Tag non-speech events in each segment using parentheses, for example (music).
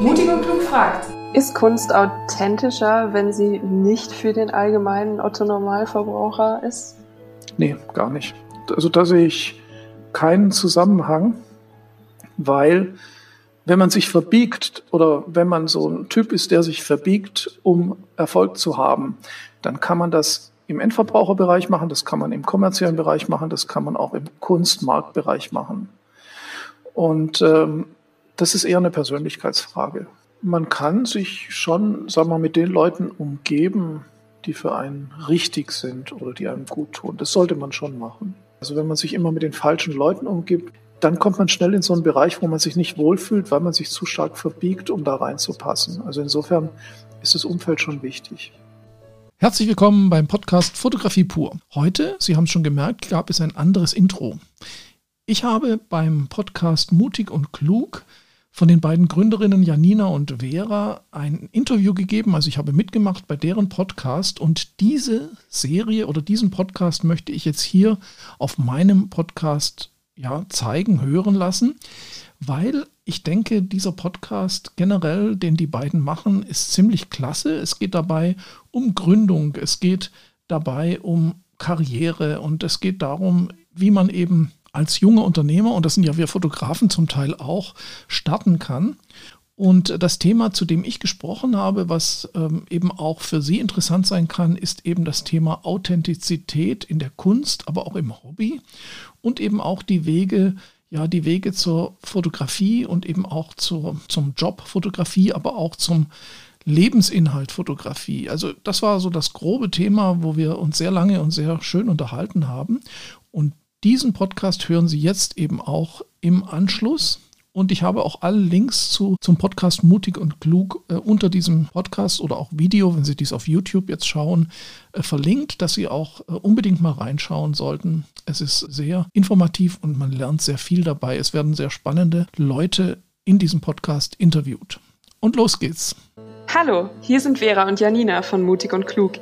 Mutig und klug fragt. Ist Kunst authentischer, wenn sie nicht für den allgemeinen Otto-Normalverbraucher ist? Nee, gar nicht. Also da sehe ich keinen Zusammenhang, weil wenn man sich verbiegt oder wenn man so ein Typ ist, der sich verbiegt, um Erfolg zu haben, dann kann man das im Endverbraucherbereich machen, das kann man im kommerziellen Bereich machen, das kann man auch im Kunstmarktbereich machen. Und ähm, das ist eher eine Persönlichkeitsfrage. Man kann sich schon, sagen wir mal, mit den Leuten umgeben, die für einen richtig sind oder die einem gut tun. Das sollte man schon machen. Also wenn man sich immer mit den falschen Leuten umgibt, dann kommt man schnell in so einen Bereich, wo man sich nicht wohlfühlt, weil man sich zu stark verbiegt, um da reinzupassen. Also insofern ist das Umfeld schon wichtig. Herzlich willkommen beim Podcast Fotografie pur. Heute, Sie haben es schon gemerkt, gab es ein anderes Intro. Ich habe beim Podcast Mutig und Klug von den beiden Gründerinnen Janina und Vera ein Interview gegeben. Also ich habe mitgemacht bei deren Podcast und diese Serie oder diesen Podcast möchte ich jetzt hier auf meinem Podcast ja, zeigen, hören lassen, weil ich denke, dieser Podcast generell, den die beiden machen, ist ziemlich klasse. Es geht dabei um Gründung, es geht dabei um Karriere und es geht darum, wie man eben als junger Unternehmer, und das sind ja wir Fotografen zum Teil auch, starten kann. Und das Thema, zu dem ich gesprochen habe, was ähm, eben auch für Sie interessant sein kann, ist eben das Thema Authentizität in der Kunst, aber auch im Hobby und eben auch die Wege, ja, die Wege zur Fotografie und eben auch zur, zum Job Fotografie, aber auch zum Lebensinhalt Fotografie. Also das war so das grobe Thema, wo wir uns sehr lange und sehr schön unterhalten haben. Und diesen Podcast hören Sie jetzt eben auch im Anschluss. Und ich habe auch alle Links zu, zum Podcast Mutig und Klug äh, unter diesem Podcast oder auch Video, wenn Sie dies auf YouTube jetzt schauen, äh, verlinkt, dass Sie auch äh, unbedingt mal reinschauen sollten. Es ist sehr informativ und man lernt sehr viel dabei. Es werden sehr spannende Leute in diesem Podcast interviewt. Und los geht's. Hallo, hier sind Vera und Janina von Mutig und Klug.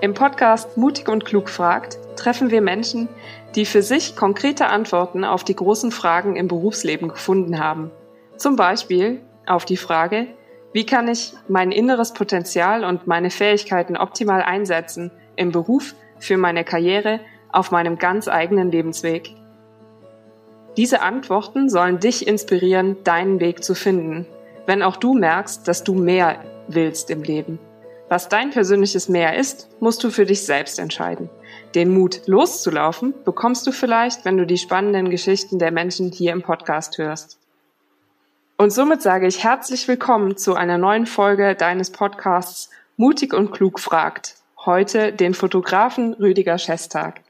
Im Podcast Mutig und Klug fragt treffen wir Menschen, die für sich konkrete Antworten auf die großen Fragen im Berufsleben gefunden haben. Zum Beispiel auf die Frage, wie kann ich mein inneres Potenzial und meine Fähigkeiten optimal einsetzen im Beruf, für meine Karriere, auf meinem ganz eigenen Lebensweg? Diese Antworten sollen dich inspirieren, deinen Weg zu finden, wenn auch du merkst, dass du mehr willst im Leben. Was dein persönliches Mehr ist, musst du für dich selbst entscheiden. Den Mut loszulaufen bekommst du vielleicht, wenn du die spannenden Geschichten der Menschen hier im Podcast hörst. Und somit sage ich herzlich willkommen zu einer neuen Folge deines Podcasts Mutig und Klug fragt. Heute den Fotografen Rüdiger Schestag.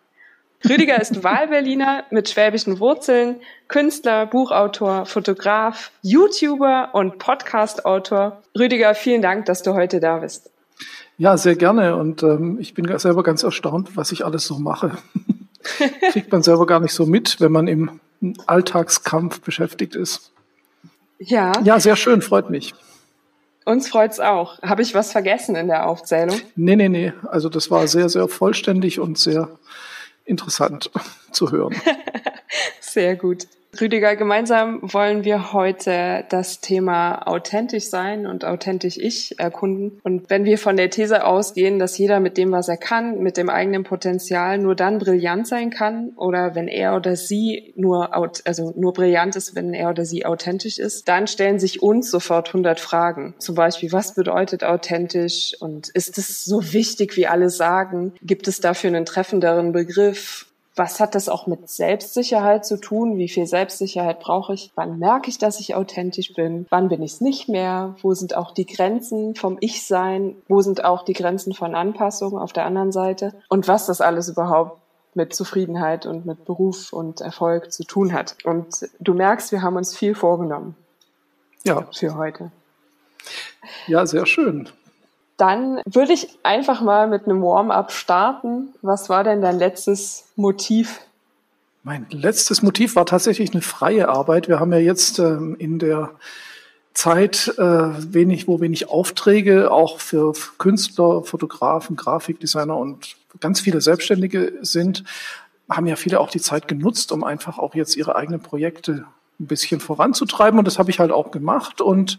Rüdiger ist (laughs) Wahlberliner mit schwäbischen Wurzeln, Künstler, Buchautor, Fotograf, YouTuber und Podcastautor. Rüdiger, vielen Dank, dass du heute da bist. Ja, sehr gerne. Und ähm, ich bin selber ganz erstaunt, was ich alles so mache. (laughs) Kriegt man selber gar nicht so mit, wenn man im Alltagskampf beschäftigt ist. Ja. Ja, sehr schön, freut mich. Uns freut's auch. Habe ich was vergessen in der Aufzählung? Nee, nee, nee. Also das war sehr, sehr vollständig und sehr interessant (laughs) zu hören. (laughs) sehr gut. Rüdiger, gemeinsam wollen wir heute das Thema authentisch sein und authentisch ich erkunden. Und wenn wir von der These ausgehen, dass jeder mit dem, was er kann, mit dem eigenen Potenzial nur dann brillant sein kann oder wenn er oder sie nur, also nur brillant ist, wenn er oder sie authentisch ist, dann stellen sich uns sofort 100 Fragen. Zum Beispiel, was bedeutet authentisch und ist es so wichtig, wie alle sagen? Gibt es dafür einen treffenderen Begriff? Was hat das auch mit Selbstsicherheit zu tun? Wie viel Selbstsicherheit brauche ich? Wann merke ich, dass ich authentisch bin? Wann bin ich es nicht mehr? Wo sind auch die Grenzen vom Ich-Sein? Wo sind auch die Grenzen von Anpassung auf der anderen Seite? Und was das alles überhaupt mit Zufriedenheit und mit Beruf und Erfolg zu tun hat. Und du merkst, wir haben uns viel vorgenommen. Ja. Für heute. Ja, sehr schön. Dann würde ich einfach mal mit einem Warm-up starten. Was war denn dein letztes Motiv? Mein letztes Motiv war tatsächlich eine freie Arbeit. Wir haben ja jetzt ähm, in der Zeit äh, wenig, wo wenig Aufträge auch für Künstler, Fotografen, Grafikdesigner und ganz viele Selbstständige sind, haben ja viele auch die Zeit genutzt, um einfach auch jetzt ihre eigenen Projekte ein bisschen voranzutreiben und das habe ich halt auch gemacht und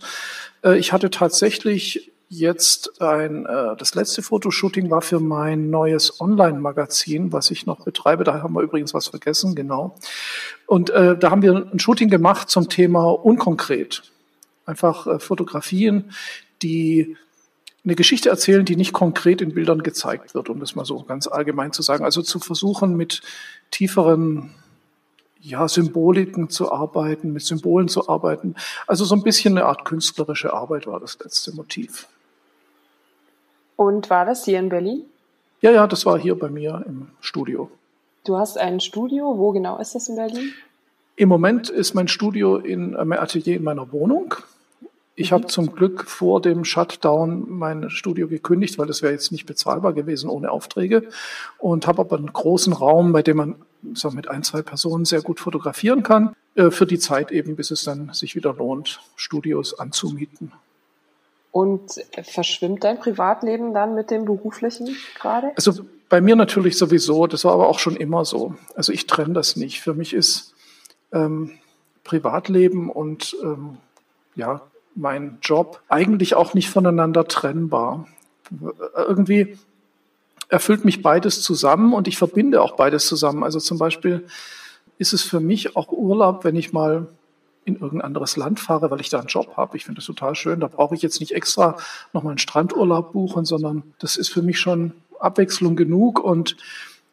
äh, ich hatte tatsächlich jetzt ein, äh, das letzte Fotoshooting war für mein neues Online-Magazin, was ich noch betreibe. Da haben wir übrigens was vergessen, genau. Und äh, da haben wir ein Shooting gemacht zum Thema unkonkret. Einfach äh, Fotografien, die eine Geschichte erzählen, die nicht konkret in Bildern gezeigt wird, um das mal so ganz allgemein zu sagen. Also zu versuchen, mit tieferen ja, Symboliken zu arbeiten, mit Symbolen zu arbeiten. Also so ein bisschen eine Art künstlerische Arbeit war das letzte Motiv. Und war das hier in Berlin? Ja, ja, das war hier bei mir im Studio. Du hast ein Studio. Wo genau ist das in Berlin? Im Moment ist mein Studio in äh, mein Atelier in meiner Wohnung. Ich habe zum Glück vor dem Shutdown mein Studio gekündigt, weil das wäre jetzt nicht bezahlbar gewesen ohne Aufträge. Und habe aber einen großen Raum, bei dem man so mit ein, zwei Personen sehr gut fotografieren kann, äh, für die Zeit eben, bis es dann sich wieder lohnt, Studios anzumieten. Und verschwimmt dein Privatleben dann mit dem beruflichen gerade? Also bei mir natürlich sowieso, das war aber auch schon immer so. Also ich trenne das nicht. Für mich ist ähm, Privatleben und ähm, ja, mein Job eigentlich auch nicht voneinander trennbar. Irgendwie erfüllt mich beides zusammen und ich verbinde auch beides zusammen. Also zum Beispiel ist es für mich auch Urlaub, wenn ich mal in irgendein anderes Land fahre, weil ich da einen Job habe. Ich finde das total schön. Da brauche ich jetzt nicht extra nochmal einen Strandurlaub buchen, sondern das ist für mich schon Abwechslung genug und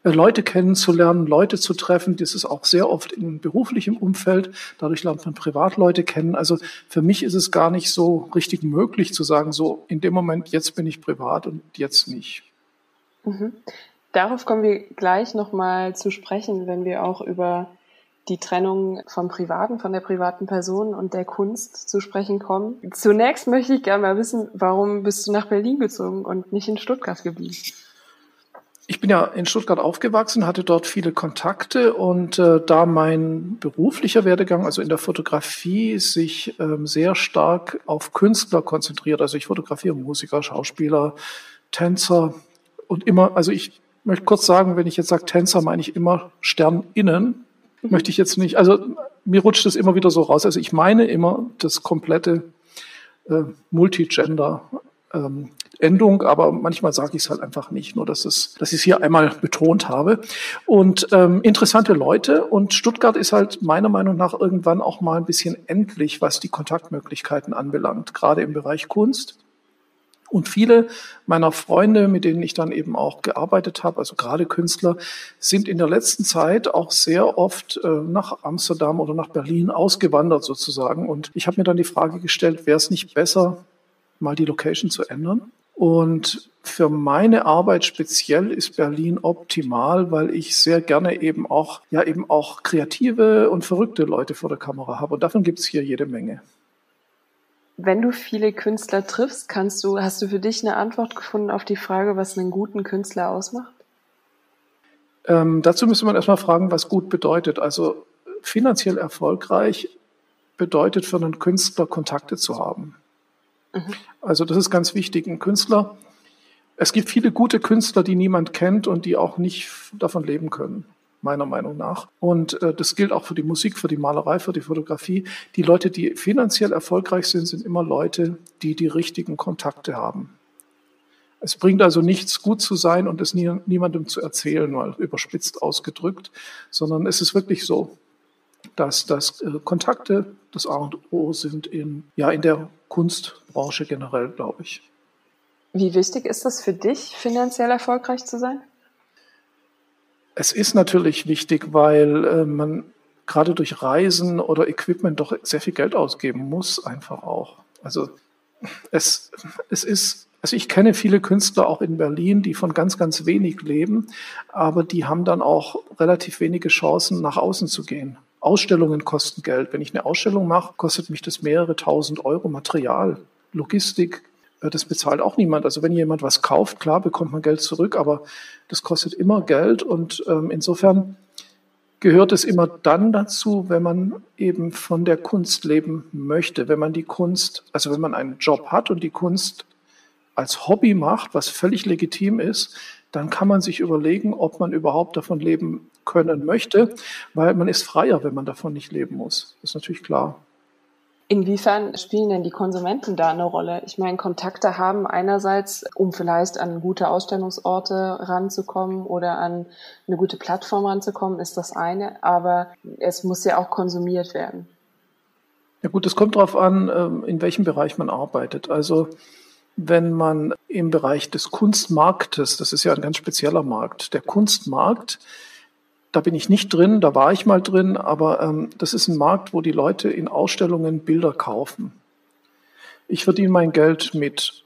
äh, Leute kennenzulernen, Leute zu treffen. Das ist auch sehr oft in beruflichem Umfeld. Dadurch lernt man Privatleute kennen. Also für mich ist es gar nicht so richtig möglich zu sagen, so in dem Moment, jetzt bin ich privat und jetzt nicht. Mhm. Darauf kommen wir gleich nochmal zu sprechen, wenn wir auch über die Trennung vom Privaten, von der privaten Person und der Kunst zu sprechen kommen. Zunächst möchte ich gerne mal wissen, warum bist du nach Berlin gezogen und nicht in Stuttgart geblieben? Ich bin ja in Stuttgart aufgewachsen, hatte dort viele Kontakte und äh, da mein beruflicher Werdegang, also in der Fotografie, sich ähm, sehr stark auf Künstler konzentriert. Also ich fotografiere Musiker, Schauspieler, Tänzer und immer, also ich möchte kurz sagen, wenn ich jetzt sage Tänzer, meine ich immer Sterninnen. Möchte ich jetzt nicht, also mir rutscht es immer wieder so raus. Also ich meine immer das komplette äh, Multigender ähm, Endung, aber manchmal sage ich es halt einfach nicht, nur dass, es, dass ich es hier einmal betont habe. Und ähm, interessante Leute und Stuttgart ist halt meiner Meinung nach irgendwann auch mal ein bisschen endlich, was die Kontaktmöglichkeiten anbelangt, gerade im Bereich Kunst. Und viele meiner Freunde, mit denen ich dann eben auch gearbeitet habe, also gerade Künstler, sind in der letzten Zeit auch sehr oft äh, nach Amsterdam oder nach Berlin ausgewandert sozusagen. Und ich habe mir dann die Frage gestellt, wäre es nicht besser, mal die Location zu ändern. Und für meine Arbeit speziell ist Berlin optimal, weil ich sehr gerne eben auch, ja, eben auch kreative und verrückte Leute vor der Kamera habe. Und davon gibt es hier jede Menge. Wenn du viele Künstler triffst, kannst du, hast du für dich eine Antwort gefunden auf die Frage, was einen guten Künstler ausmacht? Ähm, dazu müsste man erstmal fragen, was gut bedeutet. Also finanziell erfolgreich bedeutet für einen Künstler Kontakte zu haben. Mhm. Also das ist ganz wichtig. Ein Künstler, es gibt viele gute Künstler, die niemand kennt und die auch nicht davon leben können, meiner Meinung nach. Und äh, das gilt auch für die Musik, für die Malerei, für die Fotografie. Die Leute, die finanziell erfolgreich sind, sind immer Leute, die die richtigen Kontakte haben. Es bringt also nichts, gut zu sein und es nie, niemandem zu erzählen, mal überspitzt ausgedrückt, sondern es ist wirklich so, dass, dass äh, Kontakte das A und O sind in, ja, in der Kunstbranche generell, glaube ich. Wie wichtig ist das für dich, finanziell erfolgreich zu sein? Es ist natürlich wichtig, weil äh, man gerade durch Reisen oder Equipment doch sehr viel Geld ausgeben muss, einfach auch. Also es, es ist, also ich kenne viele Künstler auch in Berlin, die von ganz, ganz wenig leben, aber die haben dann auch relativ wenige Chancen, nach außen zu gehen. Ausstellungen kosten Geld. Wenn ich eine Ausstellung mache, kostet mich das mehrere tausend Euro Material, Logistik. Äh, das bezahlt auch niemand. Also wenn jemand was kauft, klar bekommt man Geld zurück, aber das kostet immer Geld und ähm, insofern gehört es immer dann dazu, wenn man eben von der Kunst leben möchte, wenn man die Kunst, also wenn man einen Job hat und die Kunst als Hobby macht, was völlig legitim ist, dann kann man sich überlegen, ob man überhaupt davon leben können möchte, weil man ist freier, wenn man davon nicht leben muss. Das ist natürlich klar. Inwiefern spielen denn die Konsumenten da eine Rolle? Ich meine, Kontakte haben einerseits, um vielleicht an gute Ausstellungsorte ranzukommen oder an eine gute Plattform ranzukommen, ist das eine, aber es muss ja auch konsumiert werden. Ja gut, es kommt darauf an, ähm, in welchem Bereich man arbeitet. Also wenn man im Bereich des Kunstmarktes, das ist ja ein ganz spezieller Markt, der Kunstmarkt, da bin ich nicht drin, da war ich mal drin, aber ähm, das ist ein Markt, wo die Leute in Ausstellungen Bilder kaufen. Ich verdiene mein Geld mit,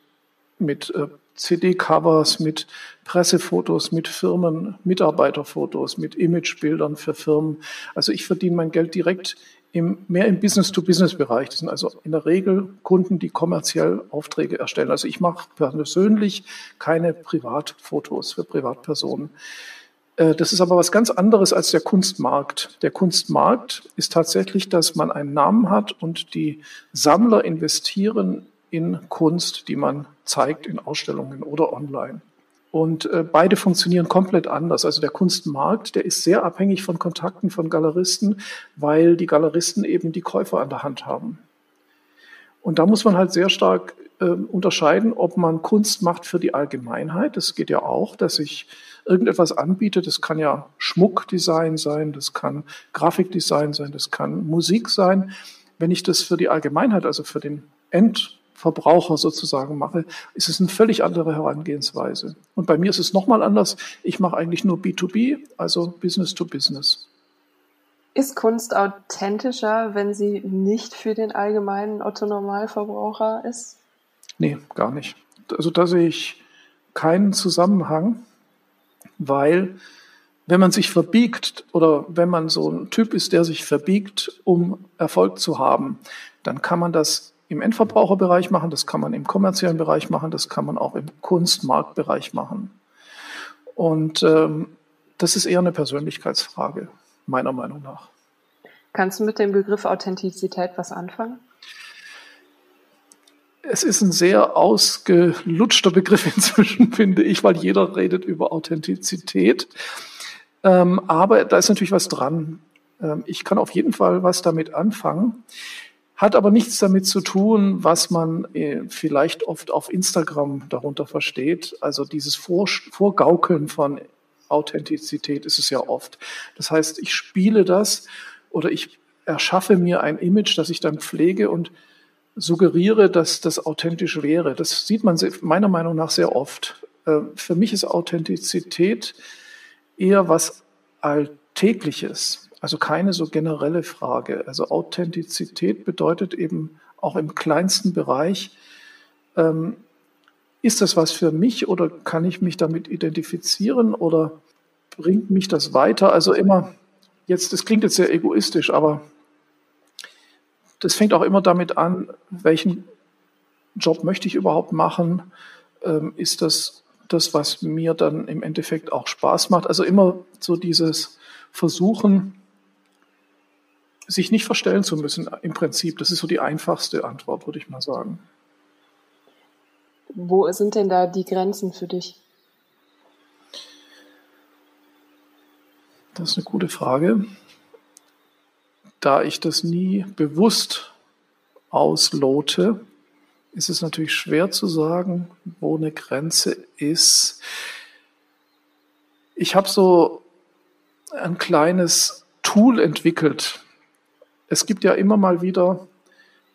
mit äh, CD-Covers, mit Pressefotos, mit Firmen, Mitarbeiterfotos, mit Imagebildern für Firmen. Also ich verdiene mein Geld direkt im, mehr im Business-to-Business-Bereich. Das sind also in der Regel Kunden, die kommerziell Aufträge erstellen. Also ich mache persönlich keine Privatfotos für Privatpersonen. Äh, das ist aber was ganz anderes als der Kunstmarkt. Der Kunstmarkt ist tatsächlich, dass man einen Namen hat und die Sammler investieren in Kunst, die man zeigt in Ausstellungen oder online. Und äh, beide funktionieren komplett anders. Also der Kunstmarkt, der ist sehr abhängig von Kontakten von Galeristen, weil die Galeristen eben die Käufer an der Hand haben. Und da muss man halt sehr stark äh, unterscheiden, ob man Kunst macht für die Allgemeinheit. Das geht ja auch, dass ich irgendetwas anbiete. Das kann ja Schmuckdesign sein, das kann Grafikdesign sein, das kann Musik sein. Wenn ich das für die Allgemeinheit, also für den Endverbraucher sozusagen mache, ist es eine völlig andere Herangehensweise. Und bei mir ist es nochmal anders. Ich mache eigentlich nur B2B, also Business to Business. Ist Kunst authentischer, wenn sie nicht für den allgemeinen Otto-Normalverbraucher ist? Nee, gar nicht. Also da sehe ich keinen Zusammenhang weil wenn man sich verbiegt oder wenn man so ein Typ ist, der sich verbiegt, um Erfolg zu haben, dann kann man das im Endverbraucherbereich machen, das kann man im kommerziellen Bereich machen, das kann man auch im Kunstmarktbereich machen. Und ähm, das ist eher eine Persönlichkeitsfrage, meiner Meinung nach. Kannst du mit dem Begriff Authentizität was anfangen? es ist ein sehr ausgelutschter Begriff (laughs) inzwischen, finde ich, weil jeder redet über Authentizität. Ähm, aber da ist natürlich was dran. Ähm, ich kann auf jeden Fall was damit anfangen, hat aber nichts damit zu tun, was man äh, vielleicht oft auf Instagram darunter versteht. Also dieses Vor Vorgaukeln von Authentizität ist es ja oft. Das heißt, ich spiele das oder ich erschaffe mir ein Image, das ich dann pflege und suggeriere, dass das authentisch wäre. Das sieht man meiner Meinung nach sehr oft. Äh, für mich ist Authentizität eher was Alltägliches, also keine so generelle Frage. Also Authentizität bedeutet eben auch im kleinsten Bereich, ähm, ist das was für mich oder kann ich mich damit identifizieren oder bringt mich das weiter? Also immer, jetzt, das klingt jetzt sehr egoistisch, aber das fängt auch immer damit an, welchen Job möchte ich überhaupt machen? Ähm, ist das das, was mir dann im Endeffekt auch Spaß macht? Also immer so dieses Versuchen, sich nicht verstellen zu müssen im Prinzip. Das ist so die einfachste Antwort, würde ich mal sagen. Wo sind denn da die Grenzen für dich? Das ist eine gute Frage da ich das nie bewusst auslote, ist es natürlich schwer zu sagen, wo eine Grenze ist. Ich habe so ein kleines Tool entwickelt. Es gibt ja immer mal wieder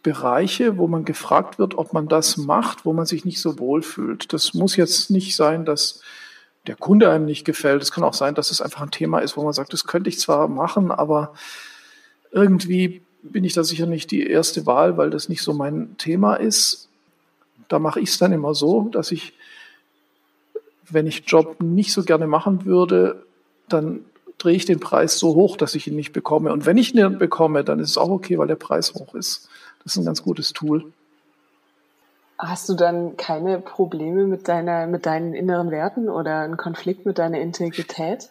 Bereiche, wo man gefragt wird, ob man das macht, wo man sich nicht so wohl fühlt. Das muss jetzt nicht sein, dass der Kunde einem nicht gefällt. Es kann auch sein, dass es einfach ein Thema ist, wo man sagt, das könnte ich zwar machen, aber irgendwie bin ich da sicher nicht die erste Wahl, weil das nicht so mein Thema ist. Da mache ich es dann immer so, dass ich, wenn ich Job nicht so gerne machen würde, dann drehe ich den Preis so hoch, dass ich ihn nicht bekomme. Und wenn ich ihn bekomme, dann ist es auch okay, weil der Preis hoch ist. Das ist ein ganz gutes Tool. Hast du dann keine Probleme mit deiner, mit deinen inneren Werten oder einen Konflikt mit deiner Integrität?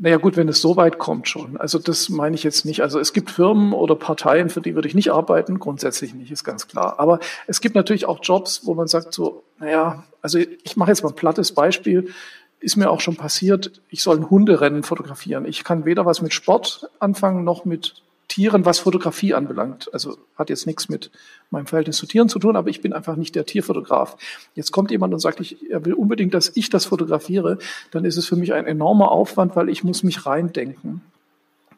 Naja gut, wenn es so weit kommt schon. Also das meine ich jetzt nicht. Also es gibt Firmen oder Parteien, für die würde ich nicht arbeiten, grundsätzlich nicht, ist ganz klar. Aber es gibt natürlich auch Jobs, wo man sagt so, naja, also ich mache jetzt mal ein plattes Beispiel. ist mir auch schon passiert, ich soll ein Hunderennen fotografieren. Ich kann weder was mit Sport anfangen noch mit Tieren, was Fotografie anbelangt. Also hat jetzt nichts mit meinem Verhältnis zu Tieren zu tun, aber ich bin einfach nicht der Tierfotograf. Jetzt kommt jemand und sagt, ich, er will unbedingt, dass ich das fotografiere, dann ist es für mich ein enormer Aufwand, weil ich muss mich reindenken.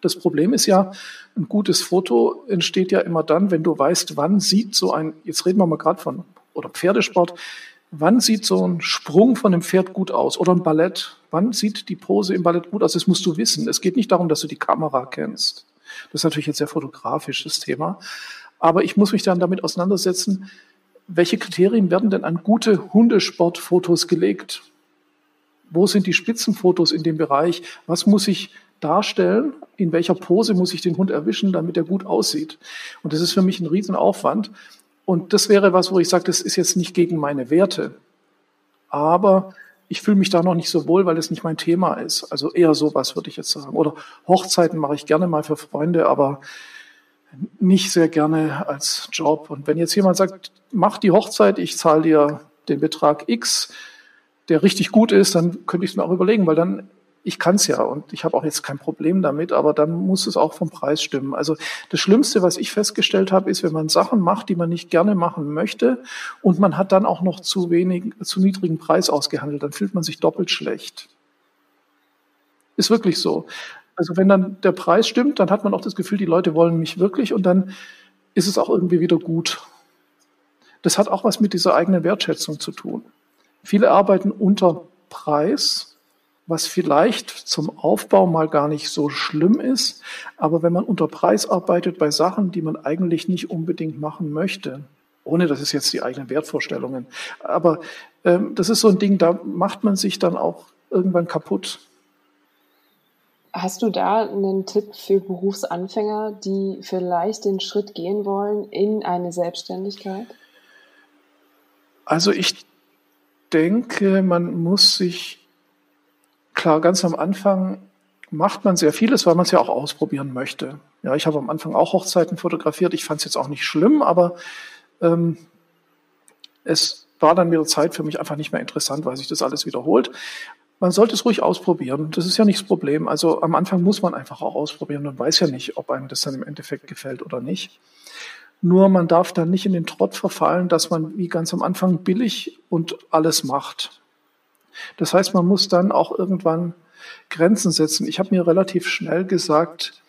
Das Problem ist ja, ein gutes Foto entsteht ja immer dann, wenn du weißt, wann sieht so ein, jetzt reden wir mal gerade von, oder Pferdesport, wann sieht so ein Sprung von einem Pferd gut aus oder ein Ballett? Wann sieht die Pose im Ballett gut aus? Das musst du wissen. Es geht nicht darum, dass du die Kamera kennst. Das ist natürlich jetzt sehr fotografisches Thema. Aber ich muss mich dann damit auseinandersetzen, welche Kriterien werden denn an gute Hundesportfotos gelegt? Wo sind die Spitzenfotos in dem Bereich? Was muss ich darstellen? In welcher Pose muss ich den Hund erwischen, damit er gut aussieht? Und das ist für mich ein Riesenaufwand. Und das wäre was, wo ich sage, das ist jetzt nicht gegen meine Werte. Aber ich fühle mich da noch nicht so wohl, weil es nicht mein Thema ist. Also eher sowas würde ich jetzt sagen. Oder Hochzeiten mache ich gerne mal für Freunde, aber nicht sehr gerne als Job. Und wenn jetzt jemand sagt, mach die Hochzeit, ich zahle dir den Betrag X, der richtig gut ist, dann könnte ich es mir auch überlegen, weil dann ich kann es ja und ich habe auch jetzt kein Problem damit, aber dann muss es auch vom Preis stimmen. Also das Schlimmste, was ich festgestellt habe, ist, wenn man Sachen macht, die man nicht gerne machen möchte und man hat dann auch noch zu wenig, zu niedrigen Preis ausgehandelt, dann fühlt man sich doppelt schlecht. Ist wirklich so. Also wenn dann der Preis stimmt, dann hat man auch das Gefühl, die Leute wollen mich wirklich und dann ist es auch irgendwie wieder gut. Das hat auch was mit dieser eigenen Wertschätzung zu tun. Viele arbeiten unter Preis, was vielleicht zum Aufbau mal gar nicht so schlimm ist. Aber wenn man unter Preis arbeitet bei Sachen, die man eigentlich nicht unbedingt machen möchte, ohne dass es jetzt die eigenen Wertvorstellungen, aber ähm, das ist so ein Ding, da macht man sich dann auch irgendwann kaputt. Hast du da einen Tipp für Berufsanfänger, die vielleicht den Schritt gehen wollen in eine Selbstständigkeit? Also ich denke, man muss sich klar, ganz am Anfang macht man sehr vieles, weil man es ja auch ausprobieren möchte. Ja, ich habe am Anfang auch Hochzeiten fotografiert. Ich fand es jetzt auch nicht schlimm, aber ähm, es war dann mit der Zeit für mich einfach nicht mehr interessant, weil sich das alles wiederholt. Man sollte es ruhig ausprobieren. Das ist ja nicht das Problem. Also am Anfang muss man einfach auch ausprobieren. Man weiß ja nicht, ob einem das dann im Endeffekt gefällt oder nicht. Nur man darf dann nicht in den Trott verfallen, dass man wie ganz am Anfang billig und alles macht. Das heißt, man muss dann auch irgendwann Grenzen setzen. Ich habe mir relativ schnell gesagt,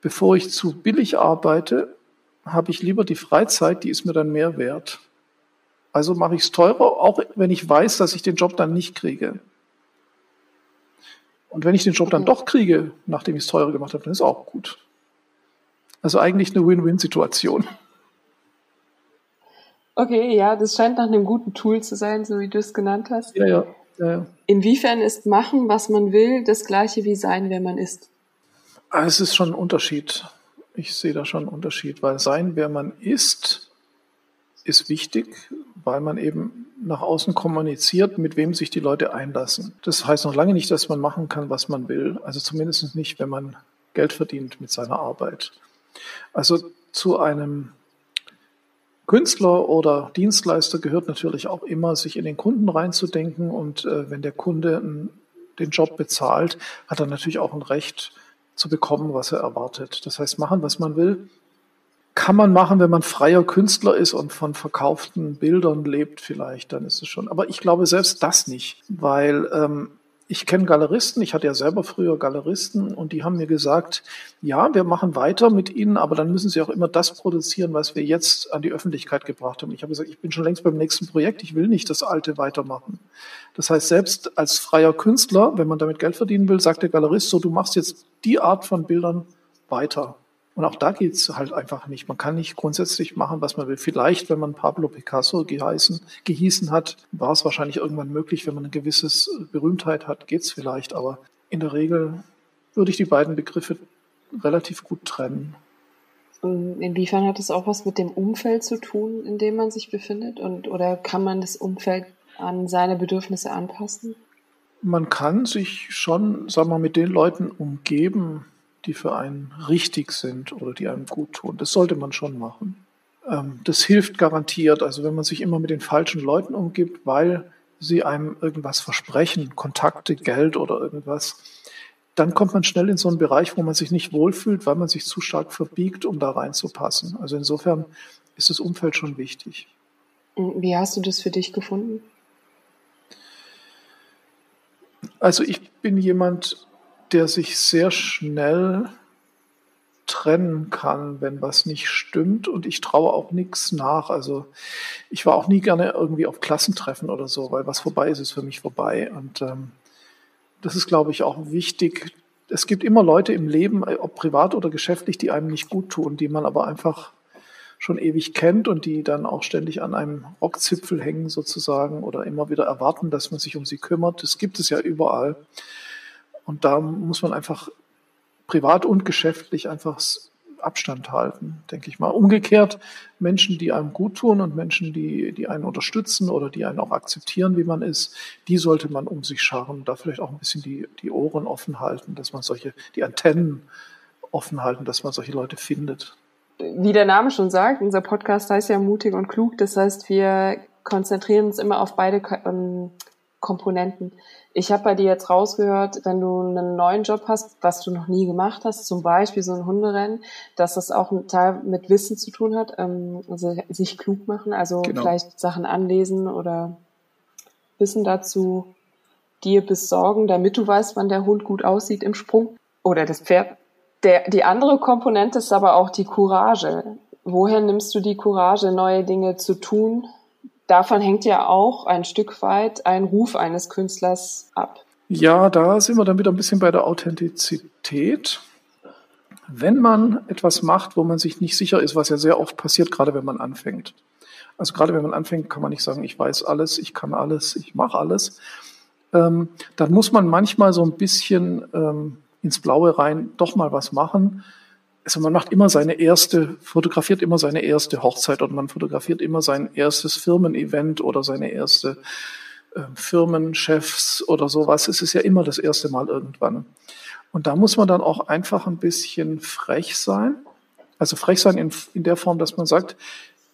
bevor ich zu billig arbeite, habe ich lieber die Freizeit, die ist mir dann mehr wert. Also mache ich es teurer, auch wenn ich weiß, dass ich den Job dann nicht kriege. Und wenn ich den Job dann doch kriege, nachdem ich es teurer gemacht habe, dann ist auch gut. Also eigentlich eine Win-Win-Situation. Okay, ja, das scheint nach einem guten Tool zu sein, so wie du es genannt hast. Ja, ja. Inwiefern ist machen, was man will, das gleiche wie sein, wer man ist? Ah, es ist schon ein Unterschied. Ich sehe da schon einen Unterschied, weil sein, wer man ist, ist wichtig, weil man eben nach außen kommuniziert, mit wem sich die Leute einlassen. Das heißt noch lange nicht, dass man machen kann, was man will. Also zumindest nicht, wenn man Geld verdient mit seiner Arbeit. Also zu einem Künstler oder Dienstleister gehört natürlich auch immer, sich in den Kunden reinzudenken. Und äh, wenn der Kunde den Job bezahlt, hat er natürlich auch ein Recht zu bekommen, was er erwartet. Das heißt, machen, was man will, kann man machen, wenn man freier Künstler ist und von verkauften Bildern lebt vielleicht, dann ist es schon. Aber ich glaube selbst das nicht, weil ähm, ich kenne Galeristen, ich hatte ja selber früher Galeristen und die haben mir gesagt, ja, wir machen weiter mit ihnen, aber dann müssen sie auch immer das produzieren, was wir jetzt an die Öffentlichkeit gebracht haben. Ich habe gesagt, ich bin schon längst beim nächsten Projekt, ich will nicht das alte weitermachen. Das heißt, selbst als freier Künstler, wenn man damit Geld verdienen will, sagt der Galerist so, du machst jetzt die Art von Bildern weiter. Und auch da geht's halt einfach nicht. Man kann nicht grundsätzlich machen, was man will. Vielleicht, wenn man Pablo Picasso geheißen, gehießen hat, war es wahrscheinlich irgendwann möglich. Wenn man eine gewisse Berühmtheit hat, geht's vielleicht. Aber in der Regel würde ich die beiden Begriffe relativ gut trennen. Inwiefern hat es auch was mit dem Umfeld zu tun, in dem man sich befindet? Und, oder kann man das Umfeld an seine Bedürfnisse anpassen? Man kann sich schon, sagen wir mal, mit den Leuten umgeben, die für einen richtig sind oder die einem gut tun. Das sollte man schon machen. Ähm, das hilft garantiert. Also wenn man sich immer mit den falschen Leuten umgibt, weil sie einem irgendwas versprechen, Kontakte, Geld oder irgendwas, dann kommt man schnell in so einen Bereich, wo man sich nicht wohlfühlt, weil man sich zu stark verbiegt, um da reinzupassen. Also insofern ist das Umfeld schon wichtig. Wie hast du das für dich gefunden? Also ich bin jemand, der sich sehr schnell trennen kann, wenn was nicht stimmt. Und ich traue auch nichts nach. Also ich war auch nie gerne irgendwie auf Klassentreffen oder so, weil was vorbei ist, ist für mich vorbei. Und ähm, das ist, glaube ich, auch wichtig. Es gibt immer Leute im Leben, ob privat oder geschäftlich, die einem nicht gut tun, die man aber einfach schon ewig kennt und die dann auch ständig an einem Rockzipfel hängen sozusagen oder immer wieder erwarten, dass man sich um sie kümmert. Das gibt es ja überall. Und da muss man einfach privat und geschäftlich einfach Abstand halten, denke ich mal. Umgekehrt Menschen, die einem gut tun und Menschen, die, die einen unterstützen oder die einen auch akzeptieren, wie man ist, die sollte man um sich scharren, da vielleicht auch ein bisschen die, die Ohren offen halten, dass man solche, die Antennen offen halten, dass man solche Leute findet. Wie der Name schon sagt, unser Podcast heißt ja mutig und klug. Das heißt, wir konzentrieren uns immer auf beide ähm, Komponenten. Ich habe bei dir jetzt rausgehört, wenn du einen neuen Job hast, was du noch nie gemacht hast, zum Beispiel so ein Hunderennen, dass das auch ein Teil mit Wissen zu tun hat, ähm, also sich klug machen, also genau. vielleicht Sachen anlesen oder Wissen dazu dir besorgen, damit du weißt, wann der Hund gut aussieht im Sprung oder das Pferd. Der, die andere Komponente ist aber auch die Courage. Woher nimmst du die Courage, neue Dinge zu tun, davon hängt ja auch ein Stück weit ein Ruf eines Künstlers ab. Ja, da sind wir dann wieder ein bisschen bei der Authentizität. Wenn man etwas macht, wo man sich nicht sicher ist, was ja sehr oft passiert, gerade wenn man anfängt. Also gerade wenn man anfängt, kann man nicht sagen, ich weiß alles, ich kann alles, ich mache alles. Ähm, dann muss man manchmal so ein bisschen ähm, ins Blaue rein doch mal was machen, also man macht immer seine erste, fotografiert immer seine erste Hochzeit oder man fotografiert immer sein erstes Firmen-Event oder seine erste äh, Firmenchefs oder sowas. Es ist ja immer das erste Mal irgendwann. Und da muss man dann auch einfach ein bisschen frech sein. Also frech sein in, in der Form, dass man sagt,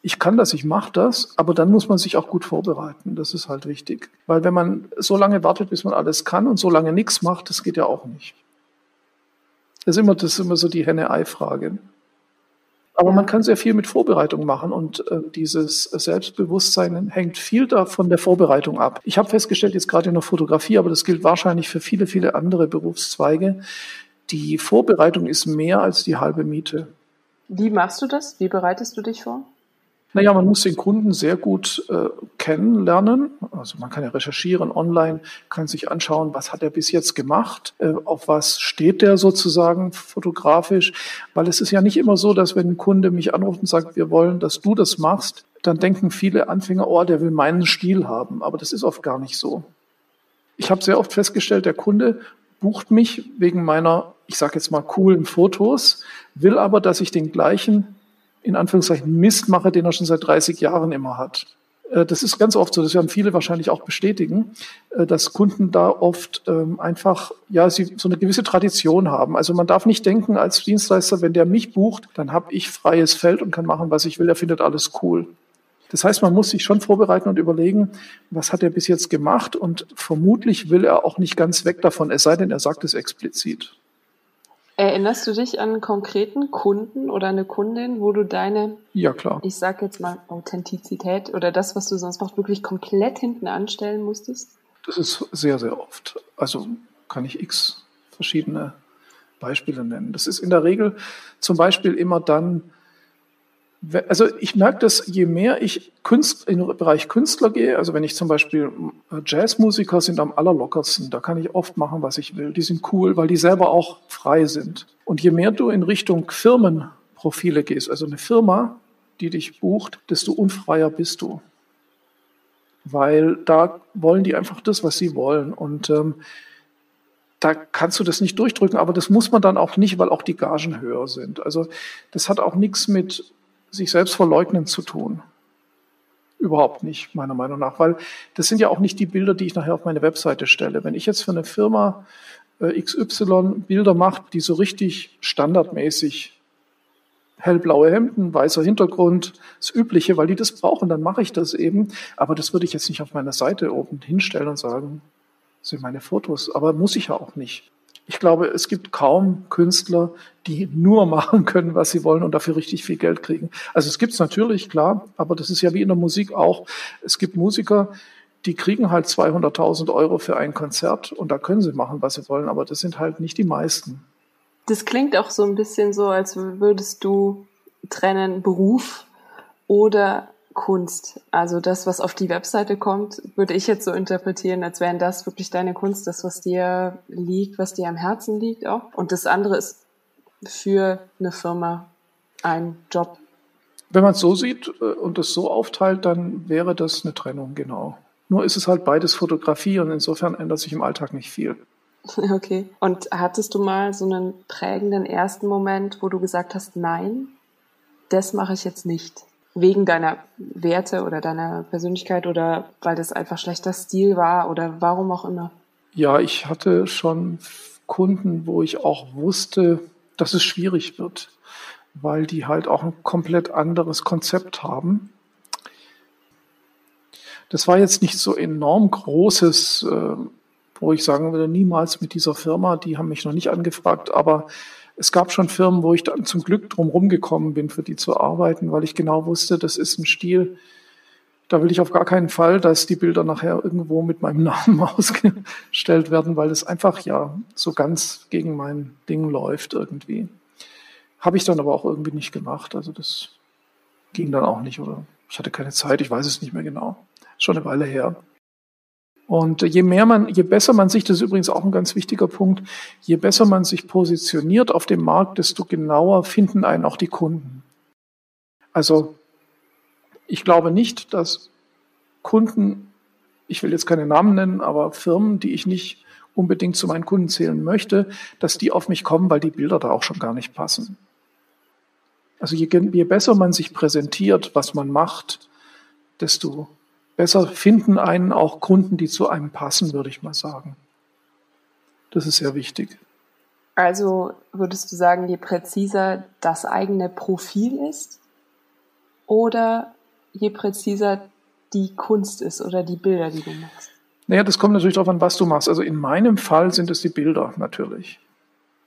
ich kann das, ich mache das, aber dann muss man sich auch gut vorbereiten. Das ist halt wichtig. Weil wenn man so lange wartet, bis man alles kann und so lange nichts macht, das geht ja auch nicht. Das ist immer, das ist immer so die Henne-Ei-Frage. Aber man kann sehr viel mit Vorbereitung machen und äh, dieses Selbstbewusstsein hängt viel da von der Vorbereitung ab. Ich habe festgestellt, jetzt gerade in der Fotografie, aber das gilt wahrscheinlich für viele, viele andere Berufszweige, die Vorbereitung ist mehr als die halbe Miete. Wie machst du das? Wie bereitest du dich vor? Naja, man muss den Kunden sehr gut äh, kennenlernen. Also man kann ja recherchieren online, kann sich anschauen, was hat er bis jetzt gemacht, äh, auf was steht der sozusagen fotografisch. Weil es ist ja nicht immer so, dass wenn ein Kunde mich anruft und sagt, wir wollen, dass du das machst, dann denken viele Anfänger, oh, der will meinen Stil haben. Aber das ist oft gar nicht so. Ich habe sehr oft festgestellt, der Kunde bucht mich wegen meiner, ich sage jetzt mal, coolen Fotos, will aber, dass ich den gleichen in Anführungszeichen Mist mache, den er schon seit 30 Jahren immer hat. Äh, das ist ganz oft so, das werden viele wahrscheinlich auch bestätigen, äh, dass Kunden da oft ähm, einfach, ja, sie so eine gewisse Tradition haben. Also man darf nicht denken als Dienstleister, wenn der mich bucht, dann habe ich freies Feld und kann machen, was ich will. Er findet alles cool. Das heißt, man muss sich schon vorbereiten und überlegen, was hat er bis jetzt gemacht und vermutlich will er auch nicht ganz weg davon, es sei denn, er sagt es explizit. Erinnerst du dich an einen konkreten Kunden oder eine Kundin, wo du deine, ja klar, ich sag jetzt mal Authentizität oder das, was du sonst machst, wirklich komplett hinten anstellen musstest? Das ist sehr, sehr oft. Also kann ich x verschiedene Beispiele nennen. Das ist in der Regel zum Beispiel immer dann, also ich merke das, je mehr ich Künst, in den Bereich Künstler gehe, also wenn ich zum Beispiel äh, Jazzmusiker sind am allerlockersten, da kann ich oft machen, was ich will. Die sind cool, weil die selber auch frei sind. Und je mehr du in Richtung Firmenprofile gehst, also eine Firma, die dich bucht, desto unfreier bist du. Weil da wollen die einfach das, was sie wollen. Und ähm, da kannst du das nicht durchdrücken, aber das muss man dann auch nicht, weil auch die Gagen höher sind. Also das hat auch nichts mit sich selbst verleugnen zu tun. Überhaupt nicht, meiner Meinung nach, weil das sind ja auch nicht die Bilder, die ich nachher auf meine Webseite stelle. Wenn ich jetzt für eine Firma äh, XY Bilder mache, die so richtig standardmäßig hellblaue Hemden, weißer Hintergrund, das Übliche, weil die das brauchen, dann mache ich das eben. Aber das würde ich jetzt nicht auf meiner Seite oben hinstellen und sagen, das sind meine Fotos. Aber muss ich ja auch nicht. Ich glaube, es gibt kaum Künstler, die nur (laughs) machen können, was sie wollen und dafür richtig viel Geld kriegen. Also es gibt es natürlich, klar, aber das ist ja wie in der Musik auch. Es gibt Musiker, die kriegen halt 200.000 Euro für ein Konzert und da können sie machen, was sie wollen, aber das sind halt nicht die meisten. Das klingt auch so ein bisschen so, als würdest du trennen Beruf oder Kunst. Also das, was auf die Webseite kommt, würde ich jetzt so interpretieren, als wären das wirklich deine Kunst, das, was dir liegt, was dir am Herzen liegt auch. Und das andere ist für eine Firma ein Job. Wenn man es so sieht äh, und es so aufteilt, dann wäre das eine Trennung, genau. Nur ist es halt beides Fotografie und insofern ändert sich im Alltag nicht viel. (laughs) Okay. Und hattest du mal so einen prägenden ersten Moment, wo du gesagt hast, nein, das mache ich jetzt nicht? Wegen deiner Werte oder deiner Persönlichkeit oder weil das einfach schlechter Stil war oder warum auch immer? Ja, ich hatte schon Kunden, wo ich auch wusste, dass es schwierig wird, weil die halt auch ein komplett anderes Konzept haben. Das war jetzt nicht so enorm großes, äh, wo ich sagen würde, niemals mit dieser Firma, die haben mich noch nicht angefragt, aber es gab schon Firmen, wo ich dann zum Glück drum rumgekommen bin, für die zu arbeiten, weil ich genau wusste, das ist ein Stil, da will ich auf gar keinen Fall, dass die Bilder nachher irgendwo mit meinem (laughs) Namen ausgestellt werden, weil es einfach ja so ganz gegen mein Ding läuft irgendwie. Habe ich dann aber auch irgendwie nicht gemacht. Also das ging dann auch nicht oder ich hatte keine Zeit, ich weiß es nicht mehr genau. Schon eine Weile her. Und je mehr man, je besser man sich, das ist übrigens auch ein ganz wichtiger Punkt, je besser man sich positioniert auf dem Markt, desto genauer finden einen auch die Kunden. Also ich glaube nicht, dass Kunden, ich will jetzt keine Namen nennen, aber Firmen, die ich nicht unbedingt zu meinen Kunden zählen möchte, dass die auf mich kommen, weil die Bilder da auch schon gar nicht passen. Also je, je besser man sich präsentiert, was man macht, desto besser finden einen auch Kunden, die zu einem passen, würde ich mal sagen. Das ist sehr wichtig. Also würdest du sagen, je präziser das eigene Profil ist oder je präziser die Kunst ist oder die Bilder, die du machst? Naja, das kommt natürlich darauf an, was du machst. Also in meinem Fall sind es die Bilder natürlich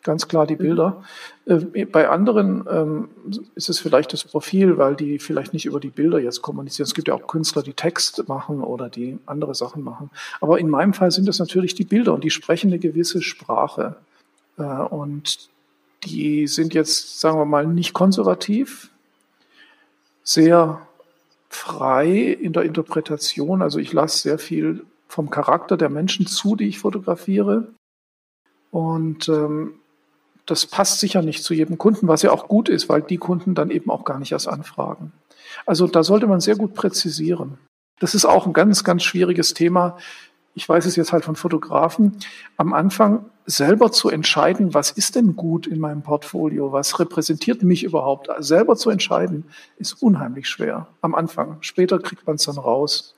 ganz klar die mhm. Bilder. Äh, bei anderen ähm, ist es vielleicht das Profil, weil die vielleicht nicht über die Bilder jetzt kommunizieren. Es gibt ja auch Künstler, die Text machen oder die andere Sachen machen. Aber in meinem Fall sind es natürlich die Bilder und die sprechen eine gewisse Sprache. Äh, und die sind jetzt, sagen wir mal, nicht konservativ, sehr frei in der Interpretation. Also ich lasse sehr viel vom Charakter der Menschen zu, die ich fotografiere. Und ähm, das passt sicher nicht zu jedem Kunden, was ja auch gut ist, weil die Kunden dann eben auch gar nicht erst anfragen. Also da sollte man sehr gut präzisieren. Das ist auch ein ganz, ganz schwieriges Thema. Ich weiß es jetzt halt von Fotografen. Am Anfang selber zu entscheiden, was ist denn gut in meinem Portfolio? Was repräsentiert mich überhaupt? Selber zu entscheiden ist unheimlich schwer. Am Anfang. Später kriegt man es dann raus.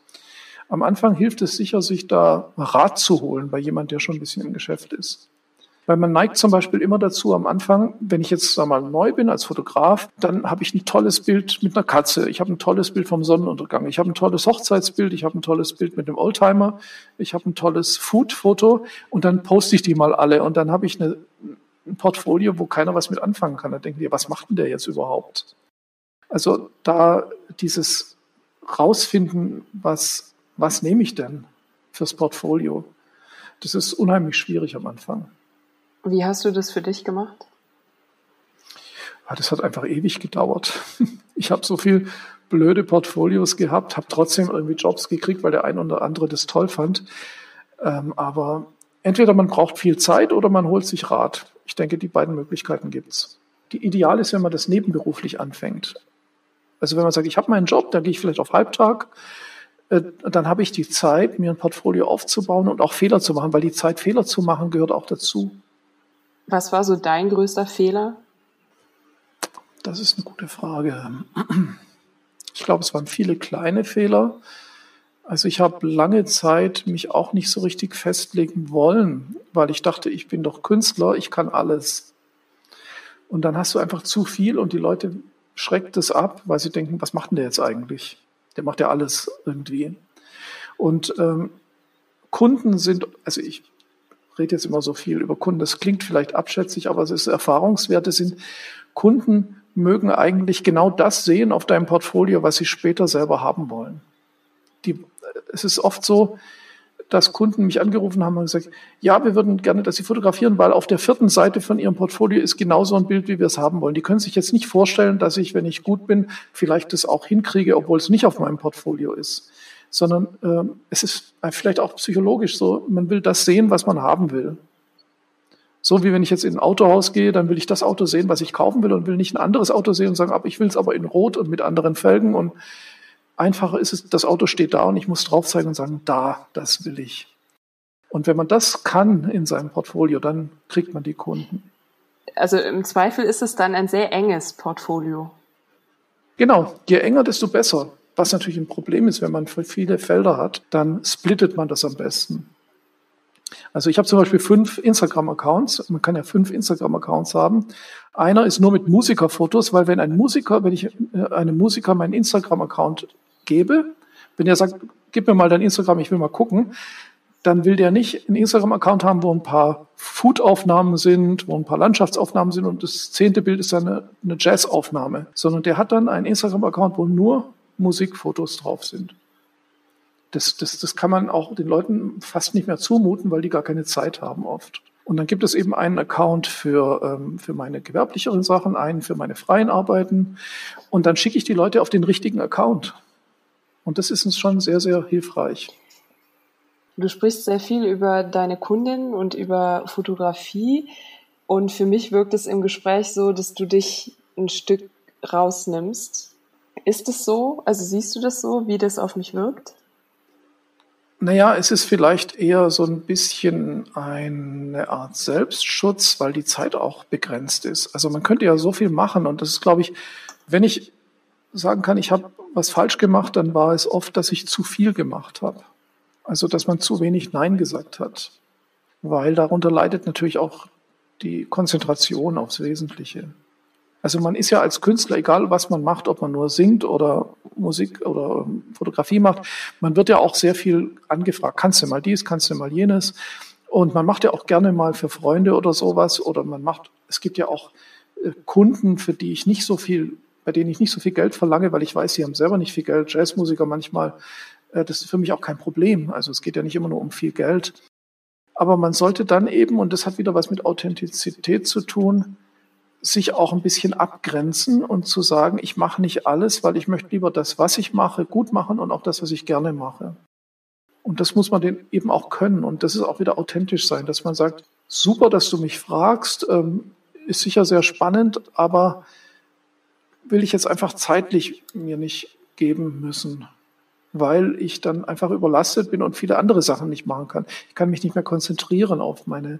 Am Anfang hilft es sicher, sich da Rat zu holen bei jemand, der schon ein bisschen im Geschäft ist. Weil man neigt zum Beispiel immer dazu am Anfang, wenn ich jetzt sag mal neu bin als Fotograf, dann habe ich ein tolles Bild mit einer Katze, ich habe ein tolles Bild vom Sonnenuntergang, ich habe ein tolles Hochzeitsbild, ich habe ein tolles Bild mit einem Oldtimer, ich habe ein tolles Food-Foto und dann poste ich die mal alle und dann habe ich eine, ein Portfolio, wo keiner was mit anfangen kann. Da denken die, was macht denn der jetzt überhaupt? Also da dieses rausfinden, was, was nehme ich denn fürs Portfolio? Das ist unheimlich schwierig am Anfang. Wie hast du das für dich gemacht? Ja, das hat einfach ewig gedauert. (laughs) Ich habe so viel blöde Portfolios gehabt, habe trotzdem irgendwie Jobs gekriegt, weil der ein oder andere das toll fand. Ähm, aber entweder man braucht viel Zeit oder man holt sich Rat. Ich denke, die beiden Möglichkeiten gibt's. Die Ideal ist, wenn man das nebenberuflich anfängt. Also wenn man sagt, ich habe meinen Job, da gehe ich vielleicht auf Halbtag, äh, dann habe ich die Zeit, mir ein Portfolio aufzubauen und auch Fehler zu machen, weil die Zeit, Fehler zu machen, gehört auch dazu. Was war so dein größter Fehler? Das ist eine gute Frage. Ich glaube, es waren viele kleine Fehler. Also ich habe lange Zeit mich auch nicht so richtig festlegen wollen, weil ich dachte, ich bin doch Künstler, ich kann alles. Und dann hast du einfach zu viel und die Leute schreckt es ab, weil sie denken, was macht denn der jetzt eigentlich? Der macht ja alles irgendwie. Und ähm, Kunden sind, also ich rede jetzt immer so viel über Kunden, das klingt vielleicht abschätzig, aber es ist Erfahrungswerte sind, Kunden mögen eigentlich genau das sehen auf deinem Portfolio, was sie später selber haben wollen. Die, es ist oft so, dass Kunden mich angerufen haben und gesagt, ja, wir würden gerne, dass Sie fotografieren, weil auf der vierten Seite von Ihrem Portfolio ist genau so ein Bild, wie wir es haben wollen. Die können sich jetzt nicht vorstellen, dass ich, wenn ich gut bin, vielleicht das auch hinkriege, obwohl es nicht auf meinem Portfolio ist. Sondern äh, es ist vielleicht auch psychologisch so, man will das sehen, was man haben will. So wie wenn ich jetzt in ein Autohaus gehe, dann will ich das Auto sehen, was ich kaufen will und will nicht ein anderes Auto sehen und sagen, aber ich will es aber in Rot und mit anderen Felgen und Einfacher ist es, das Auto steht da und ich muss drauf zeigen und sagen, da, das will ich. Und wenn man das kann in seinem Portfolio, dann kriegt man die Kunden. Also im Zweifel ist es dann ein sehr enges Portfolio. Genau, je enger, desto besser. Was natürlich ein Problem ist, wenn man viele Felder hat, dann splittet man das am besten. Also ich habe zum Beispiel fünf Instagram-Accounts. Man kann ja fünf Instagram-Accounts haben. Einer ist nur mit Musikerfotos, weil wenn ein Musiker, wenn ich äh, einem Musiker meinen Instagram-Account gebe, wenn er sagt, gib mir mal dein Instagram, ich will mal gucken, dann will der nicht einen Instagram-Account haben, wo ein paar Food-Aufnahmen sind, wo ein paar Landschaftsaufnahmen sind und das zehnte Bild ist dann eine, eine Jazz-Aufnahme, sondern der hat dann einen Instagram-Account, wo nur Musikfotos drauf sind. Das, das, das kann man auch den Leuten fast nicht mehr zumuten, weil die gar keine Zeit haben oft. Und dann gibt es eben einen Account für, ähm, für meine gewerblicheren Sachen, einen für meine freien Arbeiten. Und dann schicke ich die Leute auf den richtigen Account. Und das ist uns schon sehr, sehr hilfreich. Du sprichst sehr viel über deine Kundin und über Fotografie. Und für mich wirkt es im Gespräch so, dass du dich ein Stück rausnimmst. Ist es so? Also siehst du das so, wie das auf mich wirkt? Naja, es ist vielleicht eher so ein bisschen eine Art Selbstschutz, weil die Zeit auch begrenzt ist. Also man könnte ja so viel machen und das ist, glaube ich, wenn ich sagen kann, ich habe was falsch gemacht, dann war es oft, dass ich zu viel gemacht habe. Also, dass man zu wenig Nein gesagt hat. Weil darunter leidet natürlich auch die Konzentration aufs Wesentliche. Also man ist ja als Künstler, egal was man macht, ob man nur singt oder Musik oder ähm, Fotografie macht, man wird ja auch sehr viel angefragt. Kannst du mal dies, kannst du mal jenes? Und man macht ja auch gerne mal für Freunde oder sowas oder man macht, es gibt ja auch äh, Kunden, für die ich nicht so viel bei denen ich nicht so viel Geld verlange, weil ich weiß, sie haben selber nicht viel Geld. Jazzmusiker manchmal, äh, das ist für mich auch kein Problem. Also es geht ja nicht immer nur um viel Geld. Aber man sollte dann eben, und das hat wieder was mit Authentizität zu tun, sich auch ein bisschen abgrenzen und zu sagen, ich mache nicht alles, weil ich möchte lieber das, was ich mache, gut machen und auch das, was ich gerne mache. Und das muss man den eben auch können. Und das ist auch wieder authentisch sein, dass man sagt, super, dass du mich fragst, ähm, ist sicher sehr spannend, aber will ich jetzt einfach zeitlich mir nicht geben müssen, weil ich dann einfach überlastet bin und viele andere Sachen nicht machen kann. Ich kann mich nicht mehr konzentrieren auf meine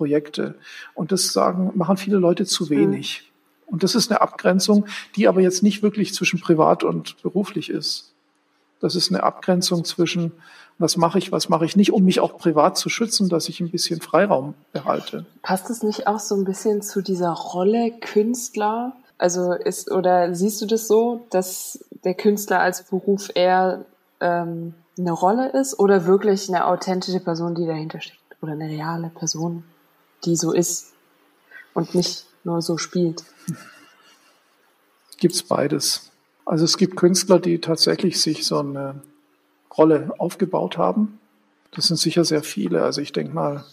Projekte. Und das sagen, machen viele Leute zu hm. wenig. Und das ist eine Abgrenzung, die aber jetzt nicht wirklich zwischen privat und beruflich ist. Das ist eine Abgrenzung zwischen, was mache ich, was mache ich nicht, um mich auch privat zu schützen, dass ich ein bisschen Freiraum behalte. Passt es nicht auch so ein bisschen zu dieser Rolle Künstler? Also ist oder siehst du das so, dass der Künstler als Beruf eher ähm, eine Rolle ist oder wirklich eine authentische Person, die dahinter steckt oder eine reale Person, die so ist und nicht nur so spielt? Gibt's beides. Also es gibt Künstler, die tatsächlich sich so eine Rolle aufgebaut haben. Das sind sicher sehr viele. Also ich denke mal,